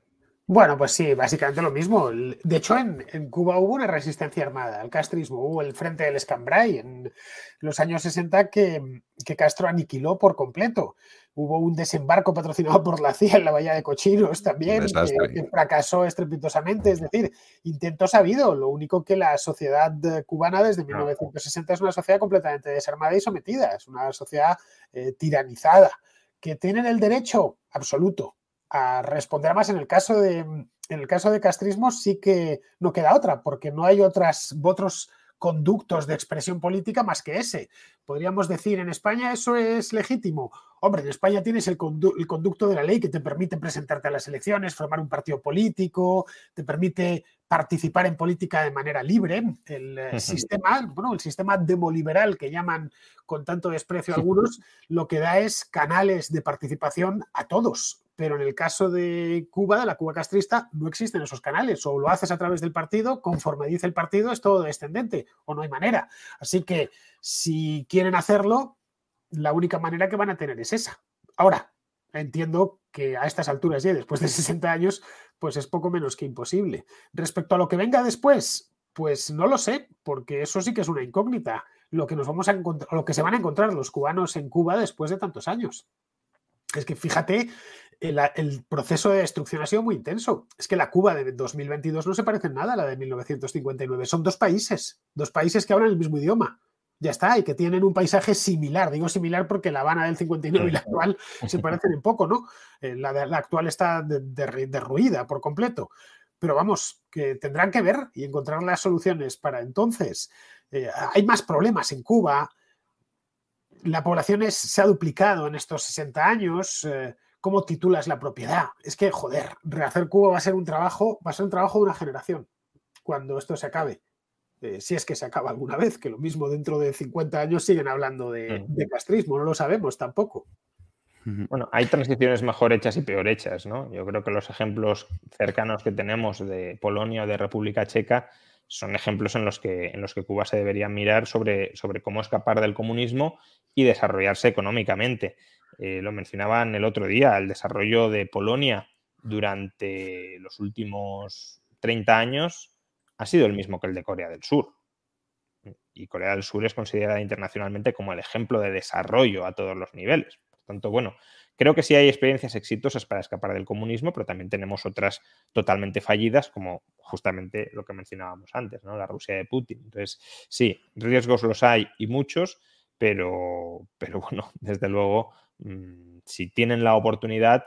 [SPEAKER 3] Bueno, pues sí, básicamente lo mismo. De hecho, en, Cuba hubo una resistencia armada al castrismo, hubo el Frente del Escambray en los años 60 que, que Castro aniquiló por completo. Hubo un desembarco patrocinado por la CIA en la Bahía de Cochinos también, que, fracasó estrepitosamente. Es decir, intento sabido. Lo único que la sociedad cubana desde 1960 es una sociedad completamente desarmada y sometida, es una sociedad eh, tiranizada. ¿Que tienen el derecho? Absoluto a responder más en el caso de en el caso de castrismo sí que no queda otra, porque no hay otras, otros conductos de expresión política más que ese. Podríamos decir, en España eso es legítimo. Hombre, en España tienes el, conducto de la ley que te permite presentarte a las elecciones, formar un partido político, te permite participar en política de manera libre. El eh, sistema, bueno, el sistema demoliberal que llaman con tanto desprecio algunos, lo que da es canales de participación a todos pero en el caso de Cuba, de la Cuba castrista, no existen esos canales. O lo haces a través del partido, conforme dice el partido, es todo descendente, o no hay manera. Así que si quieren hacerlo, la única manera que van a tener es esa. Ahora, entiendo que a estas alturas ya, después de 60 años, pues es poco menos que imposible. Respecto a lo que venga después, pues no lo sé, porque eso sí que es una incógnita. Lo que nos vamos a encontrar, lo que se van a encontrar los cubanos en Cuba después de tantos años. Es que fíjate el, proceso de destrucción ha sido muy intenso. Es que la Cuba de 2022 no se parece en nada a la de 1959. Son dos países, dos países que hablan el mismo idioma. Ya está, y que tienen un paisaje similar. Digo similar porque la Habana del 59 y la actual se parecen en poco, ¿no? Eh, la, la, actual está derruida por completo. Pero vamos, que tendrán que ver y encontrar las soluciones para entonces. Eh, hay más problemas en Cuba. La población se ha duplicado en estos 60 años. Eh, cómo titulas la propiedad. Es que, joder, rehacer Cuba va a ser un trabajo, va a ser un trabajo de una generación cuando esto se acabe. Eh, si es que se acaba alguna vez, que lo mismo dentro de 50 años siguen hablando de, castrismo, no lo sabemos tampoco.
[SPEAKER 2] Bueno, hay transiciones mejor hechas y peor hechas, ¿no? Yo creo que los ejemplos cercanos que tenemos de Polonia o de República Checa son ejemplos en los que, en los que Cuba se debería mirar sobre, sobre cómo escapar del comunismo y desarrollarse económicamente. Eh, lo mencionaban el otro día, el desarrollo de Polonia durante los últimos 30 años ha sido el mismo que el de Corea del Sur. Y Corea del Sur es considerada internacionalmente como el ejemplo de desarrollo a todos los niveles. Por tanto, bueno, creo que sí hay experiencias exitosas para escapar del comunismo, pero también tenemos otras totalmente fallidas, como justamente lo que mencionábamos antes, ¿no? La Rusia de Putin. Entonces, sí, riesgos los hay y muchos, pero, pero bueno, desde luego si tienen la oportunidad,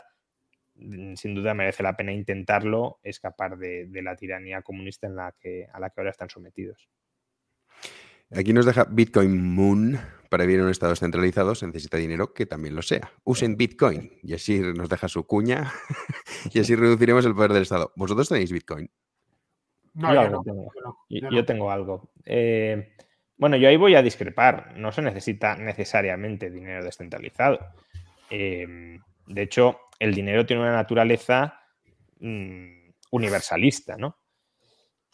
[SPEAKER 2] mm, sin duda merece la pena intentarlo, escapar de, la tiranía comunista en la que, a la que ahora están sometidos.
[SPEAKER 1] Aquí nos deja Bitcoin Moon. Para vivir en un estado centralizado se necesita dinero que también lo sea. Usen Bitcoin. Y así nos deja su cuña. y así reduciremos el poder del Estado. ¿Vosotros tenéis Bitcoin?
[SPEAKER 2] No, yo, tengo. yo, tengo. algo. Eh, bueno, yo ahí voy a discrepar. No se necesita necesariamente dinero descentralizado. Em, de hecho, el dinero tiene una naturaleza mm, universalista, ¿no?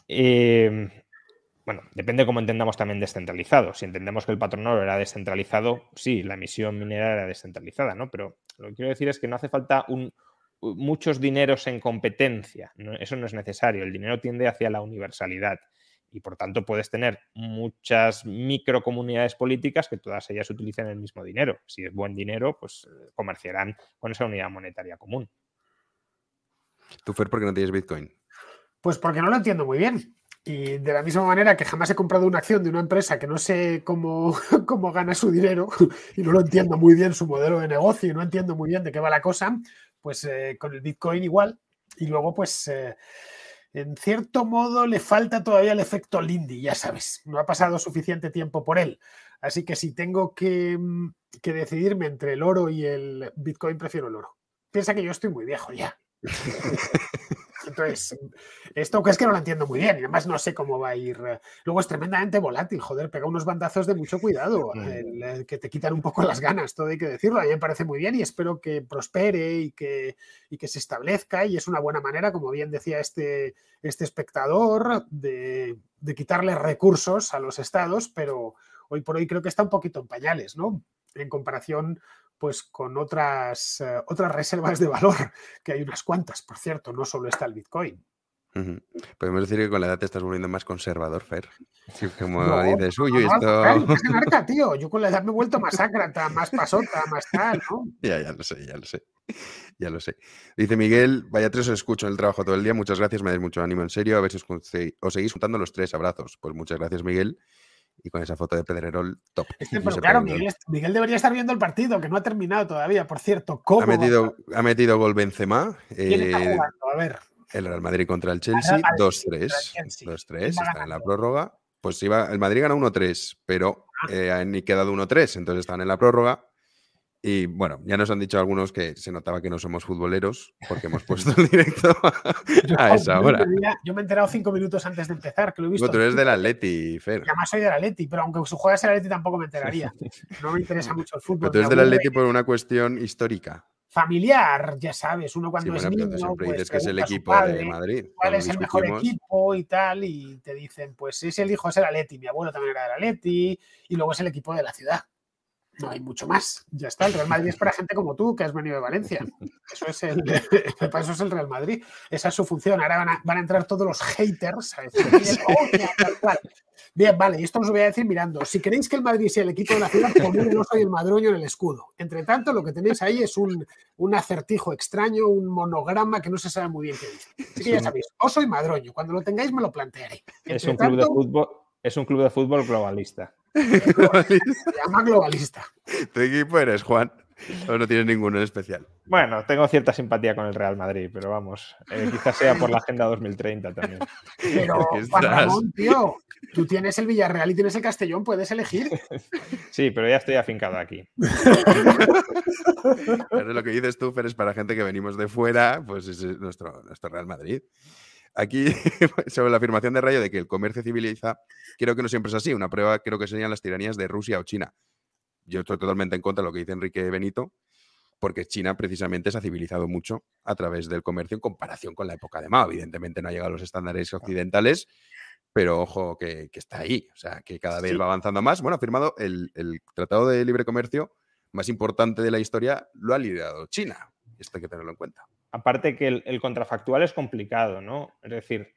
[SPEAKER 2] Em, bueno, depende de cómo entendamos también descentralizado. Si entendemos que el patrón oro era descentralizado, sí, la emisión minera era descentralizada, ¿no? Pero lo que quiero decir es que no hace falta muchos dineros en competencia. Eso no es necesario. El dinero tiende hacia la universalidad y por tanto puedes tener muchas microcomunidades políticas que todas ellas utilicen el mismo dinero. Si es buen dinero, pues eh, comerciarán con esa unidad monetaria común.
[SPEAKER 1] ¿Tú, Fer, por qué no tienes Bitcoin?
[SPEAKER 3] Pues porque no lo entiendo muy bien. Y de la misma manera que jamás he comprado una acción de una empresa que no sé cómo, cómo gana su dinero y no lo entiendo muy bien su modelo de negocio y no entiendo muy bien de qué va la cosa, pues eh, con el Bitcoin igual. Y luego, pues... Eh, en cierto modo le falta todavía el efecto Lindy, ya sabes, no ha pasado suficiente tiempo por él. Así que si tengo que, mm, que decidirme entre el oro y el Bitcoin, prefiero el oro. Piensa que yo estoy muy viejo ya. Entonces, esto que es que no lo entiendo muy bien y además no sé cómo va a ir. Luego es tremendamente volátil, joder, pega unos bandazos de mucho cuidado, que te quitan un poco las ganas, todo hay que decirlo. A mí me parece muy bien y espero que prospere y que, que se establezca y es una buena manera, como bien decía este, este espectador, de, de quitarle recursos a los estados, pero hoy por hoy creo que está un poquito en pañales, ¿no? En comparación pues con otras, eh, otras reservas de valor, que hay unas cuantas, por cierto, no solo está el Bitcoin.
[SPEAKER 1] Podemos decir que con la edad te estás volviendo más conservador, Fer. Como
[SPEAKER 3] No,
[SPEAKER 1] dices, uy,
[SPEAKER 3] no,
[SPEAKER 1] uy, esto.
[SPEAKER 3] anarca, tío. Yo con la edad me he vuelto más ácrata, más pasota, más tal, ¿no?
[SPEAKER 1] Ya, ya lo sé, ya lo sé. Ya lo sé. Dice Miguel, vaya tres os escucho en el trabajo todo el día. Muchas gracias, me dais mucho ánimo, en serio. A ver si os, os seguís juntando los tres abrazos. Pues muchas gracias, Miguel. Y con esa foto de Pedrerol, top.
[SPEAKER 3] Este, pero claro. Miguel, Miguel debería estar viendo el partido, que no ha terminado todavía, por cierto. ¿Cómo?
[SPEAKER 1] Ha metido, ha metido gol Benzema.
[SPEAKER 3] ¿Quién está
[SPEAKER 1] eh,
[SPEAKER 3] jugando? A ver.
[SPEAKER 1] el Real Madrid contra el Chelsea,
[SPEAKER 3] Madrid contra el
[SPEAKER 1] 2-3.
[SPEAKER 3] Chelsea.
[SPEAKER 1] 2-3,
[SPEAKER 3] ¿Quién va
[SPEAKER 1] está en la prórroga. Pues iba, el Madrid ganó 1-3, pero
[SPEAKER 3] Ah.
[SPEAKER 1] eh, han quedado 1-3, entonces están en la prórroga. Y bueno, ya nos han dicho algunos que se notaba que no somos futboleros porque hemos puesto el directo a esa hora.
[SPEAKER 3] Yo me he enterado cinco minutos antes de empezar, que lo he visto.
[SPEAKER 1] Tú eres del Atleti, Fer.
[SPEAKER 3] y además soy del Atleti, pero aunque su juegas el Atleti tampoco me enteraría. No me interesa mucho el fútbol.
[SPEAKER 1] Pero tú eres del. Atleti por una cuestión histórica.
[SPEAKER 3] Familiar, ya sabes, uno
[SPEAKER 1] Sí,
[SPEAKER 3] cuando
[SPEAKER 1] bueno,
[SPEAKER 3] es niño,
[SPEAKER 1] siempre
[SPEAKER 3] pues
[SPEAKER 1] dices que es el equipo de Madrid.
[SPEAKER 3] cuál es el mejor equipo y tal, y te dicen, pues es el hijo, es el Atleti, mi abuelo también era del Atleti, y luego es el equipo de la ciudad. No hay mucho más. Ya está. El Real Madrid es para gente como tú, que has venido de Valencia. Eso es el, para eso es el Real Madrid. Esa es su función. Ahora van a, van a entrar todos los haters a decir, "Bien, hostia, tal cual". Bien, vale, y esto os voy a decir mirando. Si queréis que el Madrid sea el equipo de la ciudad, poned el oso y el madroño en el escudo. Entre tanto, lo que tenéis ahí es un, un acertijo extraño, un monograma que no se sabe muy bien qué dice. Así que ya sabéis, oso y madroño. Cuando lo tengáis, me lo plantearé.
[SPEAKER 2] Es un club de fútbol, es un club de fútbol globalista.
[SPEAKER 3] se llama globalista.
[SPEAKER 1] ¿Tu equipo eres, Juan? ¿O no tienes ninguno en especial?
[SPEAKER 2] Bueno, tengo cierta simpatía con el Real Madrid, pero vamos, eh, quizás sea por la Agenda 2030 también.
[SPEAKER 3] Pero,
[SPEAKER 1] ¿Qué
[SPEAKER 3] Juan? Ramón, tío, tú tienes el Villarreal y tienes el Castellón, puedes elegir.
[SPEAKER 2] Sí, pero ya estoy afincado aquí.
[SPEAKER 1] Pero lo que dices tú, Fer, es para gente que venimos de fuera, pues ese es nuestro, nuestro Real Madrid. Aquí, sobre la afirmación de Rayo de que el comercio civiliza, creo que no siempre es así. Una prueba creo que serían las tiranías de Rusia o China. Yo estoy totalmente en contra de lo que dice Enrique Benito, porque China precisamente se ha civilizado mucho a través del comercio en comparación con la época de Mao. Evidentemente no ha llegado a los estándares occidentales, pero ojo que, que está ahí, o sea, que cada vez
[SPEAKER 2] Sí.
[SPEAKER 1] va avanzando más. Bueno, ha firmado el, el Tratado de Libre Comercio más importante de la historia, lo ha liderado China. Esto hay que tenerlo en cuenta.
[SPEAKER 2] Aparte que el, contrafactual es complicado, ¿no? Es decir,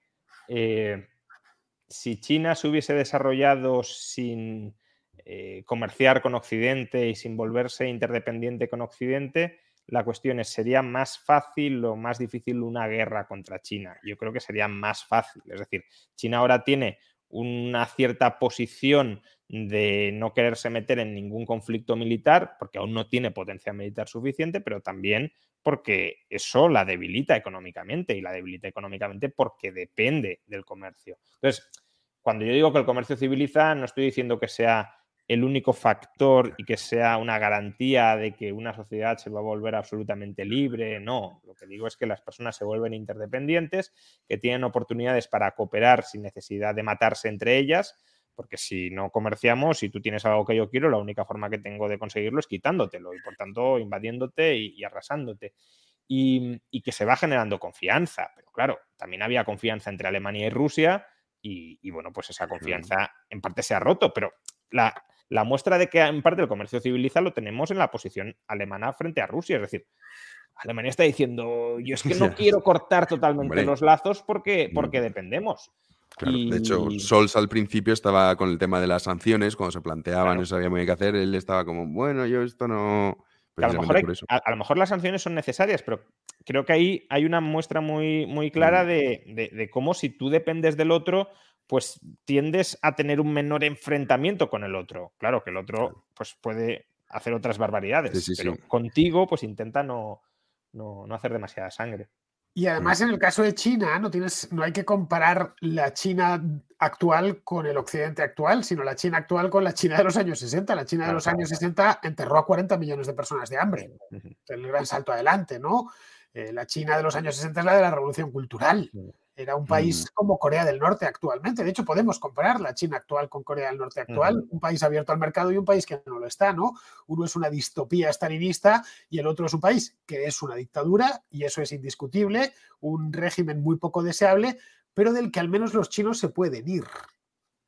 [SPEAKER 2] eh, si China se hubiese desarrollado sin eh, comerciar con Occidente y sin volverse interdependiente con Occidente, la cuestión es, ¿sería más fácil o más difícil una guerra contra China? Yo creo que sería más fácil. Es decir, China ahora tiene una cierta posición de no quererse meter en ningún conflicto militar, porque aún no tiene potencia militar suficiente, pero también porque eso la debilita económicamente y la debilita económicamente porque depende del comercio. Entonces, cuando yo digo que el comercio civiliza, no estoy diciendo que sea el único factor y que sea una garantía de que una sociedad se va a volver absolutamente libre. No, lo que digo es que las personas se vuelven interdependientes, que tienen oportunidades para cooperar sin necesidad de matarse entre ellas, porque si no comerciamos, si tú tienes algo que yo quiero, la única forma que tengo de conseguirlo es quitándotelo y por tanto invadiéndote y, y arrasándote. Y, y que se va generando confianza, pero claro, también había confianza entre Alemania y Rusia y, y bueno, pues esa confianza en parte se ha roto, pero la, la muestra de que en parte el comercio civiliza lo tenemos en la posición alemana frente a Rusia, es decir, Alemania está diciendo, yo es que no quiero cortar totalmente
[SPEAKER 1] Hombre.
[SPEAKER 2] los lazos porque,
[SPEAKER 1] Mm.
[SPEAKER 2] porque dependemos.
[SPEAKER 1] Claro, De hecho, Sols al principio estaba con el tema de las sanciones, cuando se planteaban,
[SPEAKER 2] Claro.
[SPEAKER 1] no sabía muy bien qué hacer, él estaba como, bueno, yo esto no...
[SPEAKER 2] A, lo mejor a- a lo mejor las sanciones son necesarias, pero creo que ahí hay una muestra muy, muy clara de, de- de cómo si tú dependes del otro, pues tiendes a tener un menor enfrentamiento con el otro. Claro que el otro pues, puede hacer otras barbaridades,
[SPEAKER 1] Sí, sí,
[SPEAKER 2] pero
[SPEAKER 1] sí.
[SPEAKER 2] contigo pues intenta no, no, no hacer demasiada sangre.
[SPEAKER 3] Y además, en el caso de China, no, tienes, no hay que comparar la China actual con el occidente actual, sino la China actual con la China de los años 60. La China de los años
[SPEAKER 2] claro.
[SPEAKER 3] 60 enterró a 40 millones de personas de hambre. El gran salto adelante, ¿no? Eh, la China de los años 60 es la de la revolución cultural. Era un país como Corea del Norte actualmente. De hecho, podemos comparar la China actual con Corea del Norte actual, un país abierto al mercado y un país que no lo está, ¿no? Uno es una distopía estalinista y el otro es un país que es una dictadura, y eso es indiscutible, un régimen muy poco deseable, pero del que al menos los chinos se pueden ir.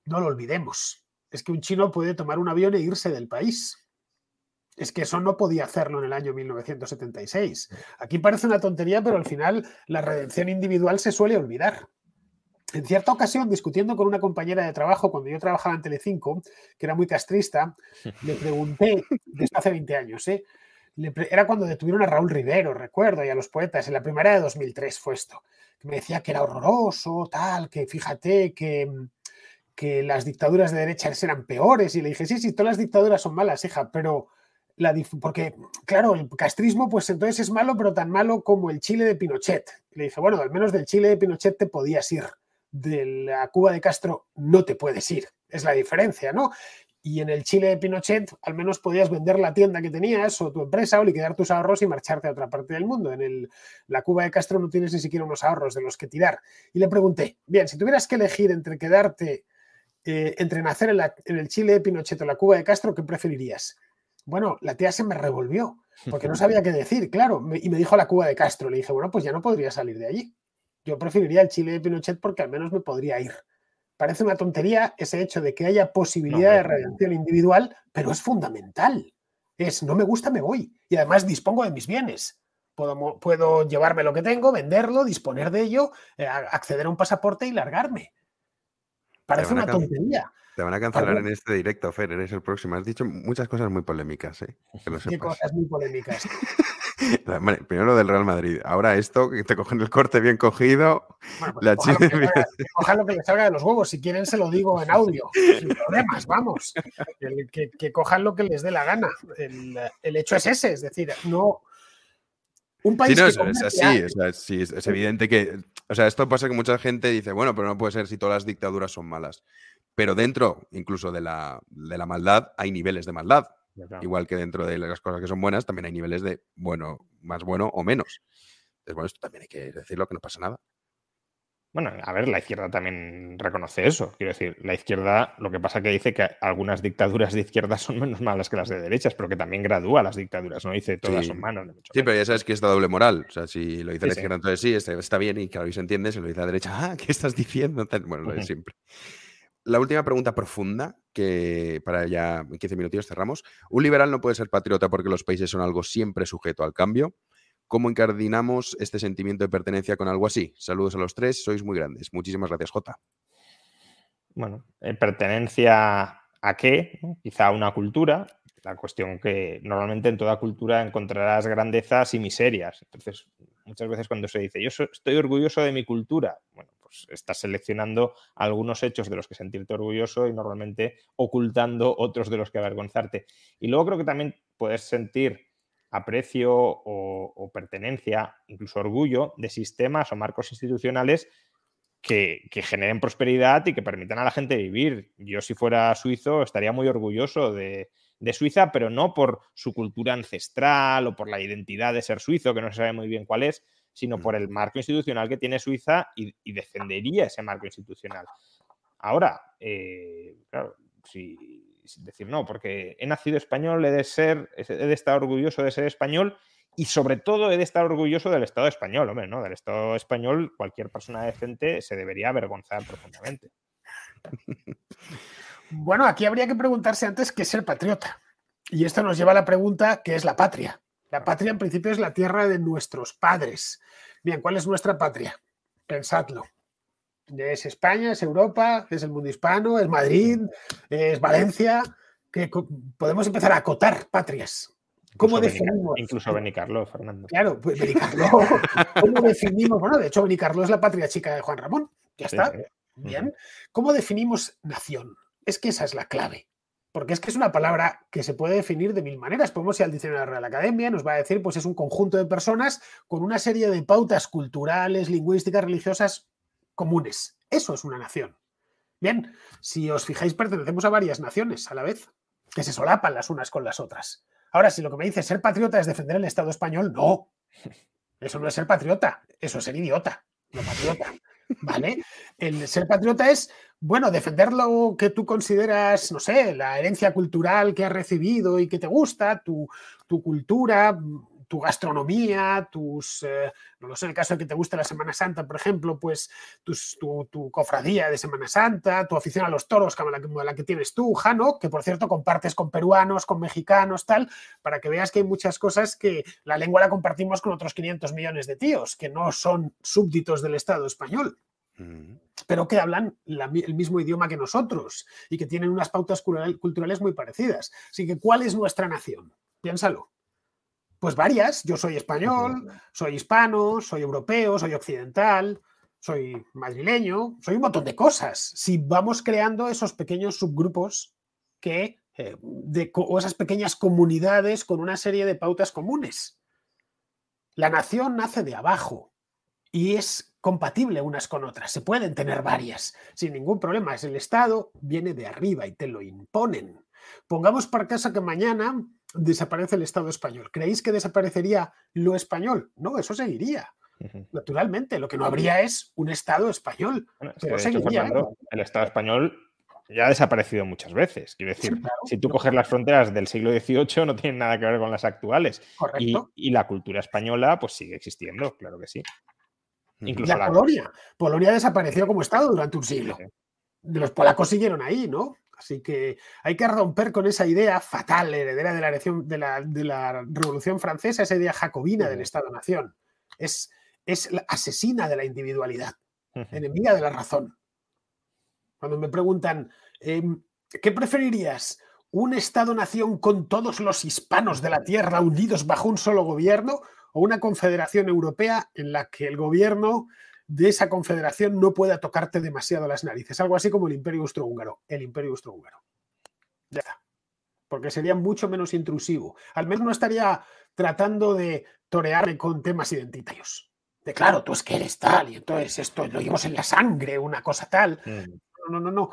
[SPEAKER 3] No lo olvidemos. Es que un chino puede tomar un avión e irse del país. Es que eso no podía hacerlo en el año 1976. Aquí parece una tontería, pero al final la redención individual se suele olvidar. En cierta ocasión, discutiendo con una compañera de trabajo cuando yo trabajaba en Telecinco, que era muy castrista, le pregunté, desde hace 20 años, ¿eh? era cuando detuvieron a Raúl Rivero, recuerdo, y a los poetas, en la primera de 2003 fue esto, que me decía que era horroroso, tal, que fíjate que, que las dictaduras de derecha eran peores, y le dije, sí, sí, todas las dictaduras son malas, hija, pero la porque, claro, el castrismo, pues entonces es malo, pero tan malo como el Chile de Pinochet. le dije, bueno, al menos del Chile de Pinochet te podías ir de la Cuba de Castro no te puedes ir. Es la diferencia, ¿no? Y en el Chile de Pinochet al menos podías vender la tienda que tenías o tu empresa o liquidar tus ahorros y marcharte a otra parte del mundo. En el, la Cuba de Castro no tienes ni siquiera unos ahorros de los que tirar. Y le pregunté, bien, si tuvieras que elegir entre quedarte, eh, entre nacer en, en, el Chile de Pinochet o la Cuba de Castro, ¿qué preferirías? Bueno, la tía se me revolvió porque no sabía qué decir, claro, y me dijo la Cuba de Castro. Le dije, bueno, pues ya no podría salir de allí. Yo preferiría el Chile de Pinochet porque al menos me podría ir. Parece una tontería ese hecho de que haya posibilidad de redención individual, pero es fundamental. Es, no me gusta, me voy. Y además dispongo de mis bienes. Puedo, puedo llevarme lo que tengo, venderlo, disponer de ello, eh, acceder a un pasaporte y largarme. Parece una tontería.
[SPEAKER 1] Te van a cancelar en este directo, Fer, eres el próximo. Has dicho muchas cosas muy polémicas, ¿eh?
[SPEAKER 3] ¿Qué cosas muy polémicas?
[SPEAKER 1] Primero lo del Real Madrid. Ahora esto, que te cogen el corte bien cogido.
[SPEAKER 3] Pues la cojan, lo que, cojan lo que les salga de los huevos. Si quieren, se lo digo en audio. Sin problemas, vamos. Que, cojan lo que les dé la gana. El, hecho es ese, es decir, no.
[SPEAKER 1] Un país sí, no, es, así, es, evidente que. O sea, esto pasa que mucha gente dice, bueno, pero no puede ser si todas las dictaduras son malas. Pero dentro, incluso de la, de la maldad, hay niveles de maldad. Igual que dentro de las cosas que son buenas, también hay niveles de bueno, más bueno o menos. Entonces, bueno, esto también hay que decirlo, que no pasa nada.
[SPEAKER 2] Bueno, a ver, la izquierda también reconoce eso. Quiero decir, la izquierda lo que pasa que dice que algunas dictaduras de izquierda son menos malas que las de derechas, pero que también gradúa las dictaduras, no dice todas son malas.
[SPEAKER 1] Sí, pero ya sabes que es doble moral. O sea, si lo dice la izquierda, entonces sí, este, está bien y claro, y se entiende. Si lo dice la derecha, ah, ¿qué estás diciendo? Bueno, lo de siempre la última pregunta profunda, que para ya en 15 minutos cerramos. Un liberal no puede ser patriota porque los países son algo siempre sujeto al cambio. ¿Cómo encardinamos este sentimiento de pertenencia con algo así? Saludos a los tres, sois muy grandes. Muchísimas gracias, Jota.
[SPEAKER 2] Bueno, eh, pertenencia a qué? Quizá a una cultura. La cuestión que normalmente en toda cultura encontrarás grandezas y miserias. Entonces, muchas veces cuando se dice, yo estoy orgulloso de mi cultura, bueno, pues estás seleccionando algunos hechos de los que sentirte orgulloso y normalmente ocultando otros de los que avergonzarte. Y luego creo que también puedes sentir aprecio o, pertenencia, incluso orgullo de sistemas o marcos institucionales que, generen prosperidad y que permitan a la gente vivir. Yo si fuera suizo estaría muy orgulloso de, de, Suiza, pero no por su cultura ancestral o por la identidad de ser suizo, que no se sabe muy bien cuál es, sino por el marco institucional que tiene Suiza y, defendería ese marco institucional. Ahora, eh, claro, si, decir no, porque he nacido español, he de ser, he de estar orgulloso de ser español y sobre todo he de estar orgulloso del Estado español, hombre, ¿no? Del Estado español cualquier persona decente se debería avergonzar profundamente.
[SPEAKER 3] Bueno, aquí habría que preguntarse antes qué es ser patriota. Y esto nos lleva a la pregunta, ¿qué es la patria? La patria en principio es la tierra de nuestros padres. Bien, ¿cuál es nuestra patria? Pensadlo. ¿Es España? ¿Es Europa? ¿Es el mundo hispano? ¿Es Madrid? ¿Es Valencia? Que podemos empezar a acotar patrias. ¿Cómo definimos?
[SPEAKER 2] incluso Benicarlo, Fernando.
[SPEAKER 3] Claro, pues Benicarlo. ¿Cómo definimos? Bueno, de hecho, Benicarlo es la patria chica de Juan Ramón. Ya está. Bien. ¿Cómo definimos nación? Es que esa es la clave. Porque es que es una palabra que se puede definir de mil maneras. Podemos ir al diccionario de la Real Academia, nos va a decir, pues es un conjunto de personas con una serie de pautas culturales, lingüísticas, religiosas comunes. Eso es una nación. Bien, si os fijáis, pertenecemos a varias naciones a la vez, que se solapan las unas con las otras. Ahora, si lo que me dice ser patriota es defender el Estado español, no. Eso no es ser patriota, eso es ser idiota, no patriota. ¿Vale? El ser patriota es, bueno, defender lo que tú consideras, no sé, la herencia cultural que has recibido y que te gusta, tu, cultura, tu gastronomía, tus, eh, no lo sé, en el caso de que te guste la Semana Santa, por ejemplo, pues tus, tu, tu, cofradía de Semana Santa, tu afición a los toros, como la, como la que tienes tú, Jano, que por cierto compartes con peruanos, con mexicanos, tal, para que veas que hay muchas cosas que la lengua la compartimos con otros 500 millones de tíos, que no son súbditos del Estado español pero que hablan la, el mismo idioma que nosotros y que tienen unas pautas culturales muy parecidas. Así que, ¿cuál es nuestra nación? Piénsalo. Pues varias. Yo soy español, soy hispano, soy europeo, soy occidental, soy madrileño, soy un montón de cosas. Si vamos creando esos pequeños subgrupos que, eh, de, o esas pequeñas comunidades con una serie de pautas comunes. La nación nace de abajo y es compatible unas con otras. Se pueden tener varias sin ningún problema. Es el Estado, viene de arriba y te lo imponen. Pongamos por caso que mañana desaparece el Estado español. ¿Creéis que desaparecería lo español? No, eso seguiría. Naturalmente, lo que no habría es un Estado español. pero seguiría,
[SPEAKER 2] ¿eh? el Estado español ya ha desaparecido muchas veces. Quiero decir, si tú coges las fronteras del siglo XVIII, no tienen nada que ver con las actuales. Y, y, la cultura española, pues sigue existiendo, claro que sí.
[SPEAKER 3] Incluso la, Polonia. Polonia desapareció como Estado durante un siglo. Los polacos siguieron ahí, ¿no? Así que hay que romper con esa idea fatal, heredera de la, de la, de la Revolución Francesa, esa idea jacobina del Estado-Nación. Es, es la asesina de la individualidad, enemiga de la razón. Cuando me preguntan, em, ¿qué preferirías? ¿Un Estado-Nación con todos los hispanos de la Tierra unidos bajo un solo gobierno o una confederación europea en la que el gobierno de esa confederación no pueda tocarte demasiado las narices. Algo así como el Imperio Austrohúngaro. El Imperio Austrohúngaro. Ya está. Porque sería mucho menos intrusivo. Al menos no estaría tratando de torearme con temas identitarios. De claro, tú es que eres tal y entonces esto lo llevamos en la sangre, una cosa tal. Mm. No, no, no, no.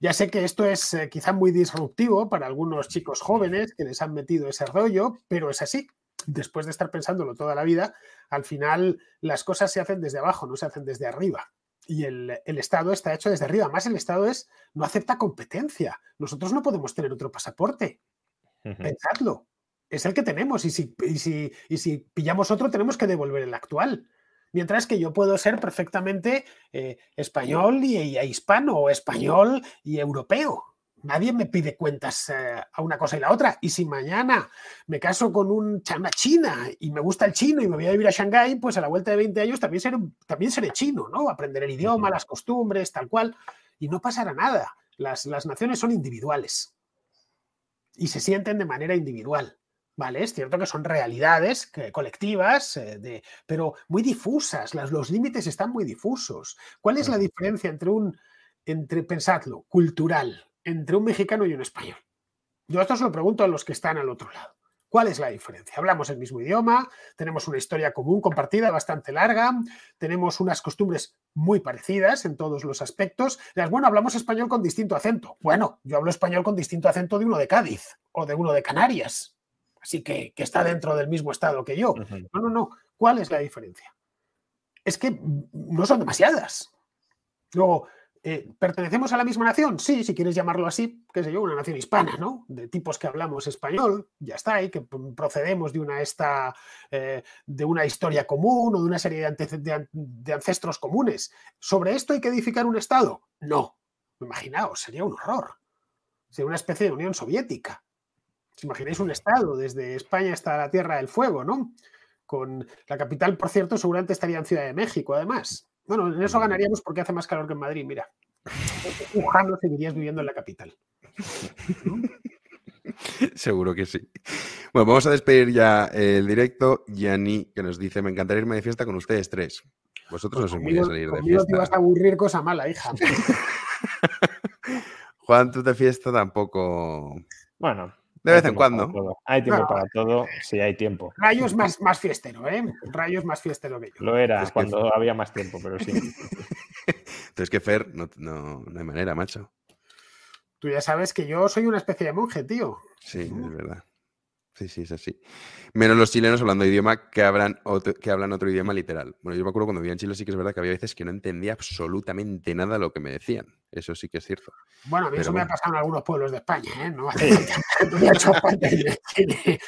[SPEAKER 3] Ya sé que esto es eh, quizá muy disruptivo para algunos chicos jóvenes que les han metido ese rollo, pero es así después de estar pensándolo toda la vida, al final las cosas se hacen desde abajo, no se hacen desde arriba. Y el, Estado está hecho desde arriba. Más el Estado es, no acepta competencia. Nosotros no podemos tener otro pasaporte. Pensadlo. Es el que tenemos. Y si, y si, pillamos otro, tenemos que devolver el actual. Mientras que yo puedo ser perfectamente eh, español y, y, hispano, o español y europeo. Nadie me pide cuentas eh, a una cosa y la otra. Y si mañana me caso con un, una china y me gusta el chino y me voy a vivir a Shanghái, pues a la vuelta de 20 años también seré, también seré chino, ¿no? Aprender el idioma, las costumbres, tal cual. Y no pasará nada. Las, las naciones son individuales y se sienten de manera individual. ¿Vale? Es cierto que son realidades colectivas, eh, de, pero muy difusas. Las, los límites están muy difusos. ¿Cuál es la diferencia entre un, entre, pensadlo, cultural, entre un mexicano y un español? Yo esto se lo pregunto a los que están al otro lado. ¿Cuál es la diferencia? Hablamos el mismo idioma, tenemos una historia común compartida bastante larga, tenemos unas costumbres muy parecidas en todos los aspectos. Bueno, hablamos español con distinto acento. Bueno, yo hablo español con distinto acento de uno de Cádiz o de uno de Canarias. Así que, que está dentro del mismo estado que yo. No, no, no. ¿Cuál es la diferencia? Es que no son demasiadas. Luego, eh, ¿Pertenecemos a la misma nación? Sí, si quieres llamarlo así, qué sé yo, una nación hispana, ¿no? De tipos que hablamos español, ya está, y que procedemos de una, esta, eh, de una historia común o de una serie de, ancestros comunes. ¿Sobre esto hay que edificar un Estado? No. Imaginaos, sería un horror. Sería una especie de Unión Soviética. ¿Os imagináis un Estado desde España hasta la Tierra del Fuego, ¿no? Con la capital, por cierto, seguramente estaría en Ciudad de México, además. Bueno, en eso ganaríamos porque hace más calor que en Madrid, mira. no seguirías viviendo en la capital.
[SPEAKER 1] Seguro que sí. Bueno, vamos a despedir ya el directo. Yani, que nos dice, me encantaría irme de fiesta con ustedes tres. Vosotros no os muy a salir de fiesta.
[SPEAKER 3] te vas a aburrir cosa mala, hija.
[SPEAKER 1] Juan, tú de fiesta tampoco...
[SPEAKER 2] Bueno,
[SPEAKER 1] de vez en cuando.
[SPEAKER 2] Hay tiempo para todo, sí hay tiempo.
[SPEAKER 3] Rayo es más, más fiestero, ¿eh? Rayo es más fiestero que yo.
[SPEAKER 2] Lo era cuando había más tiempo, pero sí.
[SPEAKER 1] Entonces que Fer, no, no, hay manera, macho.
[SPEAKER 3] Tú ya sabes que yo soy una especie de monje, tío.
[SPEAKER 1] Sí, es verdad. Sí, sí, es así. Menos los chilenos hablando idioma que, hablan otro, que hablan otro idioma literal. Bueno, yo me acuerdo cuando vivía en Chile sí que es verdad que había veces que no entendía absolutamente nada lo que me decían. Eso sí que es cierto.
[SPEAKER 3] Bueno, a mí
[SPEAKER 1] Pero
[SPEAKER 3] eso me ha pasado en algunos pueblos de España, ¿eh? No hace falta que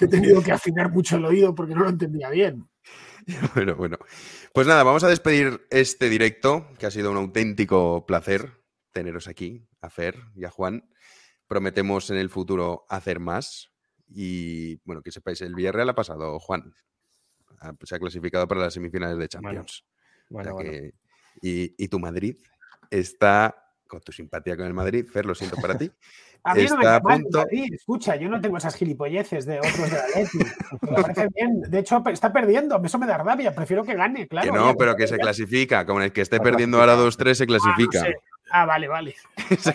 [SPEAKER 3] he tenido que afinar mucho el oído porque no lo entendía bien.
[SPEAKER 1] Bueno, bueno. Pues nada, vamos a despedir este directo, que ha sido un auténtico placer teneros aquí, a Fer y a Juan. Prometemos en el futuro hacer más. Y bueno, que sepáis, el Villarreal ha pasado, Juan. Ha- Se ha clasificado para las semifinales de Champions. O
[SPEAKER 2] Bueno,
[SPEAKER 1] sea
[SPEAKER 2] bueno.
[SPEAKER 1] que- y, y tu Madrid está, con tu simpatía con el Madrid, Fer, lo siento para ti.
[SPEAKER 3] A mí no me
[SPEAKER 1] a punto.
[SPEAKER 3] Madrid. Escucha, yo no tengo esas gilipolleces de otros de Atleti. Me parece bien. De hecho, está perdiendo. Eso me da rabia. Prefiero que gane, claro.
[SPEAKER 1] que no, pero que se clasifica. Como el que esté perdiendo ahora
[SPEAKER 2] clasificado.
[SPEAKER 1] 2-3 se
[SPEAKER 3] Ah, no
[SPEAKER 1] clasifica.
[SPEAKER 3] sé. Ah, vale, vale.
[SPEAKER 1] se
[SPEAKER 3] ¿Se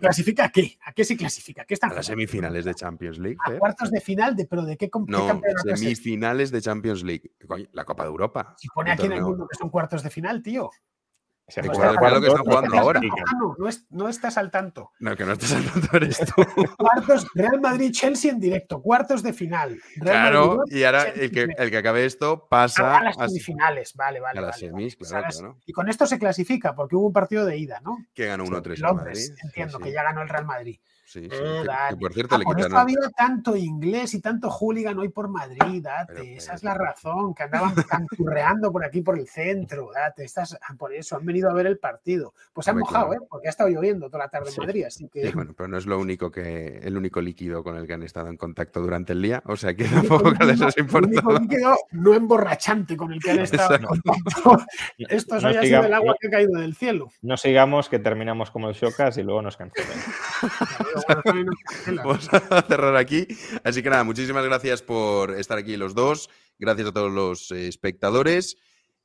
[SPEAKER 1] clasifica.
[SPEAKER 3] a qué? ¿A qué se clasifica? ¿Qué están
[SPEAKER 1] A las semifinales de Champions League.
[SPEAKER 3] ¿A cuartos de final? De, ¿Pero de qué, qué
[SPEAKER 1] No,
[SPEAKER 3] campeonato es este?
[SPEAKER 1] semifinales de Champions League. Coño, La Copa de Europa.
[SPEAKER 3] Si pone aquí en el mundo que son cuartos de final, tío.
[SPEAKER 2] Se
[SPEAKER 1] ¿De
[SPEAKER 2] juega
[SPEAKER 1] cuál- es lo que están jugando
[SPEAKER 2] dos,
[SPEAKER 1] ahora?
[SPEAKER 3] Ah, no, no, es- no estás al tanto.
[SPEAKER 1] No, que no estás hablando eres tú.
[SPEAKER 3] Cuartos, Real Madrid-Chelsea en directo, cuartos de final. Real
[SPEAKER 1] claro,
[SPEAKER 3] Madrid,
[SPEAKER 1] y ahora
[SPEAKER 3] Chelsea
[SPEAKER 1] el que, el que acabe esto pasa
[SPEAKER 3] a las semifinales, vale, vale.
[SPEAKER 1] a las
[SPEAKER 3] vale,
[SPEAKER 1] semis,
[SPEAKER 3] vale.
[SPEAKER 1] claro, claro.
[SPEAKER 3] Y con esto se clasifica, porque hubo un partido de ida, ¿no?
[SPEAKER 1] que ganó 1-3
[SPEAKER 3] En
[SPEAKER 1] al
[SPEAKER 3] Londres,
[SPEAKER 1] Madrid. Sí,
[SPEAKER 3] entiendo,
[SPEAKER 1] sí.
[SPEAKER 3] que ya ganó el Real Madrid.
[SPEAKER 1] Sí, sí,
[SPEAKER 3] Eh,
[SPEAKER 1] que- que,
[SPEAKER 3] dale.
[SPEAKER 1] por cierto
[SPEAKER 3] Ah,
[SPEAKER 1] le
[SPEAKER 3] por esto
[SPEAKER 1] quitaron.
[SPEAKER 3] ha habido tanto inglés y tanto hooligan hoy por Madrid, date.
[SPEAKER 1] Pero,
[SPEAKER 3] esa
[SPEAKER 1] pero,
[SPEAKER 3] es la
[SPEAKER 1] pero.
[SPEAKER 3] razón, que andaban canturreando por aquí por el centro, date. Estas, por eso han venido a ver el partido. Pues se han
[SPEAKER 1] Hombre,
[SPEAKER 3] mojado,
[SPEAKER 1] claro.
[SPEAKER 3] ¿eh? Porque ha estado lloviendo toda la tarde en. Madrid, así que.
[SPEAKER 1] Sí, bueno, pero no es lo único que el único líquido con el que han estado en contacto durante el día, o sea que tampoco que les has
[SPEAKER 3] el único líquido no emborrachante con el que han estado en contacto. Esto
[SPEAKER 2] No
[SPEAKER 3] sido el agua
[SPEAKER 2] no-
[SPEAKER 3] que ha caído del cielo.
[SPEAKER 2] No sigamos que terminamos como el Shocas y luego nos cancelan.
[SPEAKER 1] Vamos a cerrar aquí. Así que nada, muchísimas gracias por estar aquí los dos. Gracias a todos los eh, espectadores.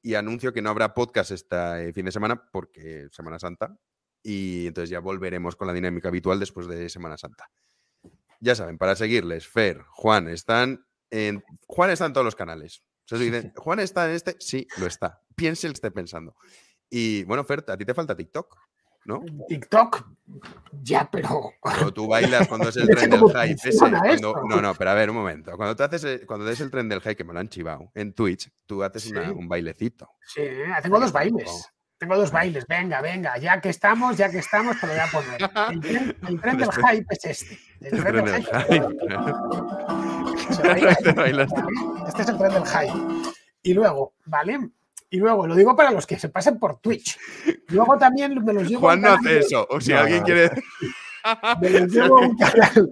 [SPEAKER 1] Y anuncio que no habrá podcast este fin de semana porque es Semana Santa. Y entonces ya volveremos con la dinámica habitual después de Semana Santa. Ya saben, para seguirles, Fer, Juan, están en. Juan está en todos los canales. Dicen, Juan está en este, sí, lo está. Piense el que esté pensando. Y bueno, Fer, a ti te falta TikTok, ¿no?
[SPEAKER 3] TikTok, ya, pero.
[SPEAKER 1] Cuando tú bailas cuando es el
[SPEAKER 3] Pero
[SPEAKER 1] tren del
[SPEAKER 3] ¿cómo
[SPEAKER 1] hype. ese, cuando- no, no, pero a ver, un momento. Cuando tú haces el- cuando des el tren del hype, que me lo han chivado en Twitch, tú haces una- un bailecito.
[SPEAKER 3] Sí, tengo dos bailes. Tengo dos bailes. Venga, venga, ya que estamos, ya que estamos, te lo voy a poner. El tren, el tren del hype es este. El
[SPEAKER 1] El
[SPEAKER 3] tren
[SPEAKER 1] tren
[SPEAKER 3] del hype.
[SPEAKER 1] hype.
[SPEAKER 3] Este es el tren del hype. Y luego, ¿vale? Y luego, lo digo para los que se pasen por Twitch. Luego también me los llevo.
[SPEAKER 1] Juan no hace
[SPEAKER 3] de-
[SPEAKER 1] eso. O si
[SPEAKER 2] No,
[SPEAKER 1] alguien quiere.
[SPEAKER 3] me los llevo a un canal,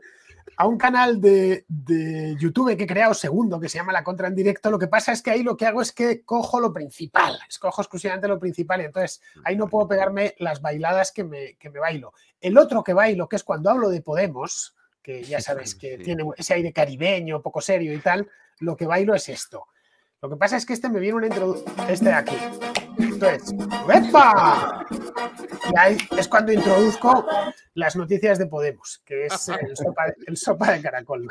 [SPEAKER 3] a un canal de, de YouTube que he creado segundo, que se llama La Contra en Directo. Lo que pasa es que ahí lo que hago es que cojo lo principal, escojo exclusivamente lo principal y entonces ahí no puedo pegarme las bailadas que me, que me bailo. El otro que bailo, que es cuando hablo de Podemos, que ya sabes que
[SPEAKER 1] Sí.
[SPEAKER 3] tiene ese aire caribeño, poco serio y tal, lo que bailo es esto. Lo que pasa es que este me viene una introducción, este de aquí. Entonces, ¡epa! Y ahí es cuando introduzco las noticias de Podemos, que es el sopa, el sopa de caracol.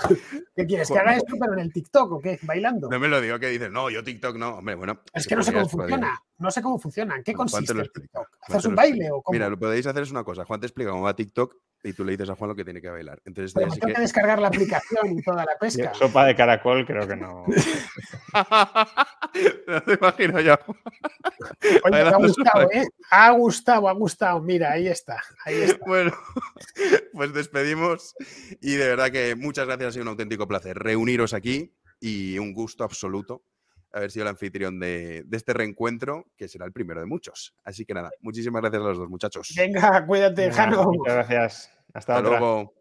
[SPEAKER 3] ¿Qué quieres? ¿Que haga esto pero en el TikTok o qué? ¿Bailando?
[SPEAKER 1] No me lo digo que dices, no, yo TikTok no. Hombre, bueno.
[SPEAKER 3] Es que no sé cómo
[SPEAKER 1] podrías-
[SPEAKER 3] funciona. No sé cómo funciona. ¿En qué
[SPEAKER 1] Bueno, Juan te
[SPEAKER 3] consiste
[SPEAKER 1] lo
[SPEAKER 3] el. TikTok? ¿Haces un baile o cómo?
[SPEAKER 1] Mira, lo que podéis hacer es una cosa. Juan te explica cómo va TikTok y tú le dices a Juan lo que tiene que bailar. Entonces,
[SPEAKER 3] Pero
[SPEAKER 1] que-
[SPEAKER 3] que descargar la aplicación y toda la pesca.
[SPEAKER 2] Sopa de caracol creo que no.
[SPEAKER 1] no te imagino ya.
[SPEAKER 3] Oye, ha gustado. ¿eh? Ha gustado, ha gustado. Mira, ahí está. Ahí está.
[SPEAKER 1] Bueno, pues despedimos y de verdad que muchas gracias, ha sido un auténtico placer reuniros aquí y un gusto absoluto haber sido el anfitrión de, de este reencuentro, que será el primero de muchos. Así que nada, muchísimas gracias a los dos muchachos.
[SPEAKER 3] Venga, cuídate,
[SPEAKER 2] Venga,
[SPEAKER 3] Jano.
[SPEAKER 2] Muchas gracias. Hasta,
[SPEAKER 1] Hasta luego.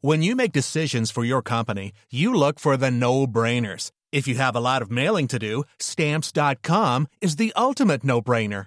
[SPEAKER 10] When you make decisions for your company, you look for the no brainers. If you have a lot of mailing to do, stamps.com is the ultimate no brainer.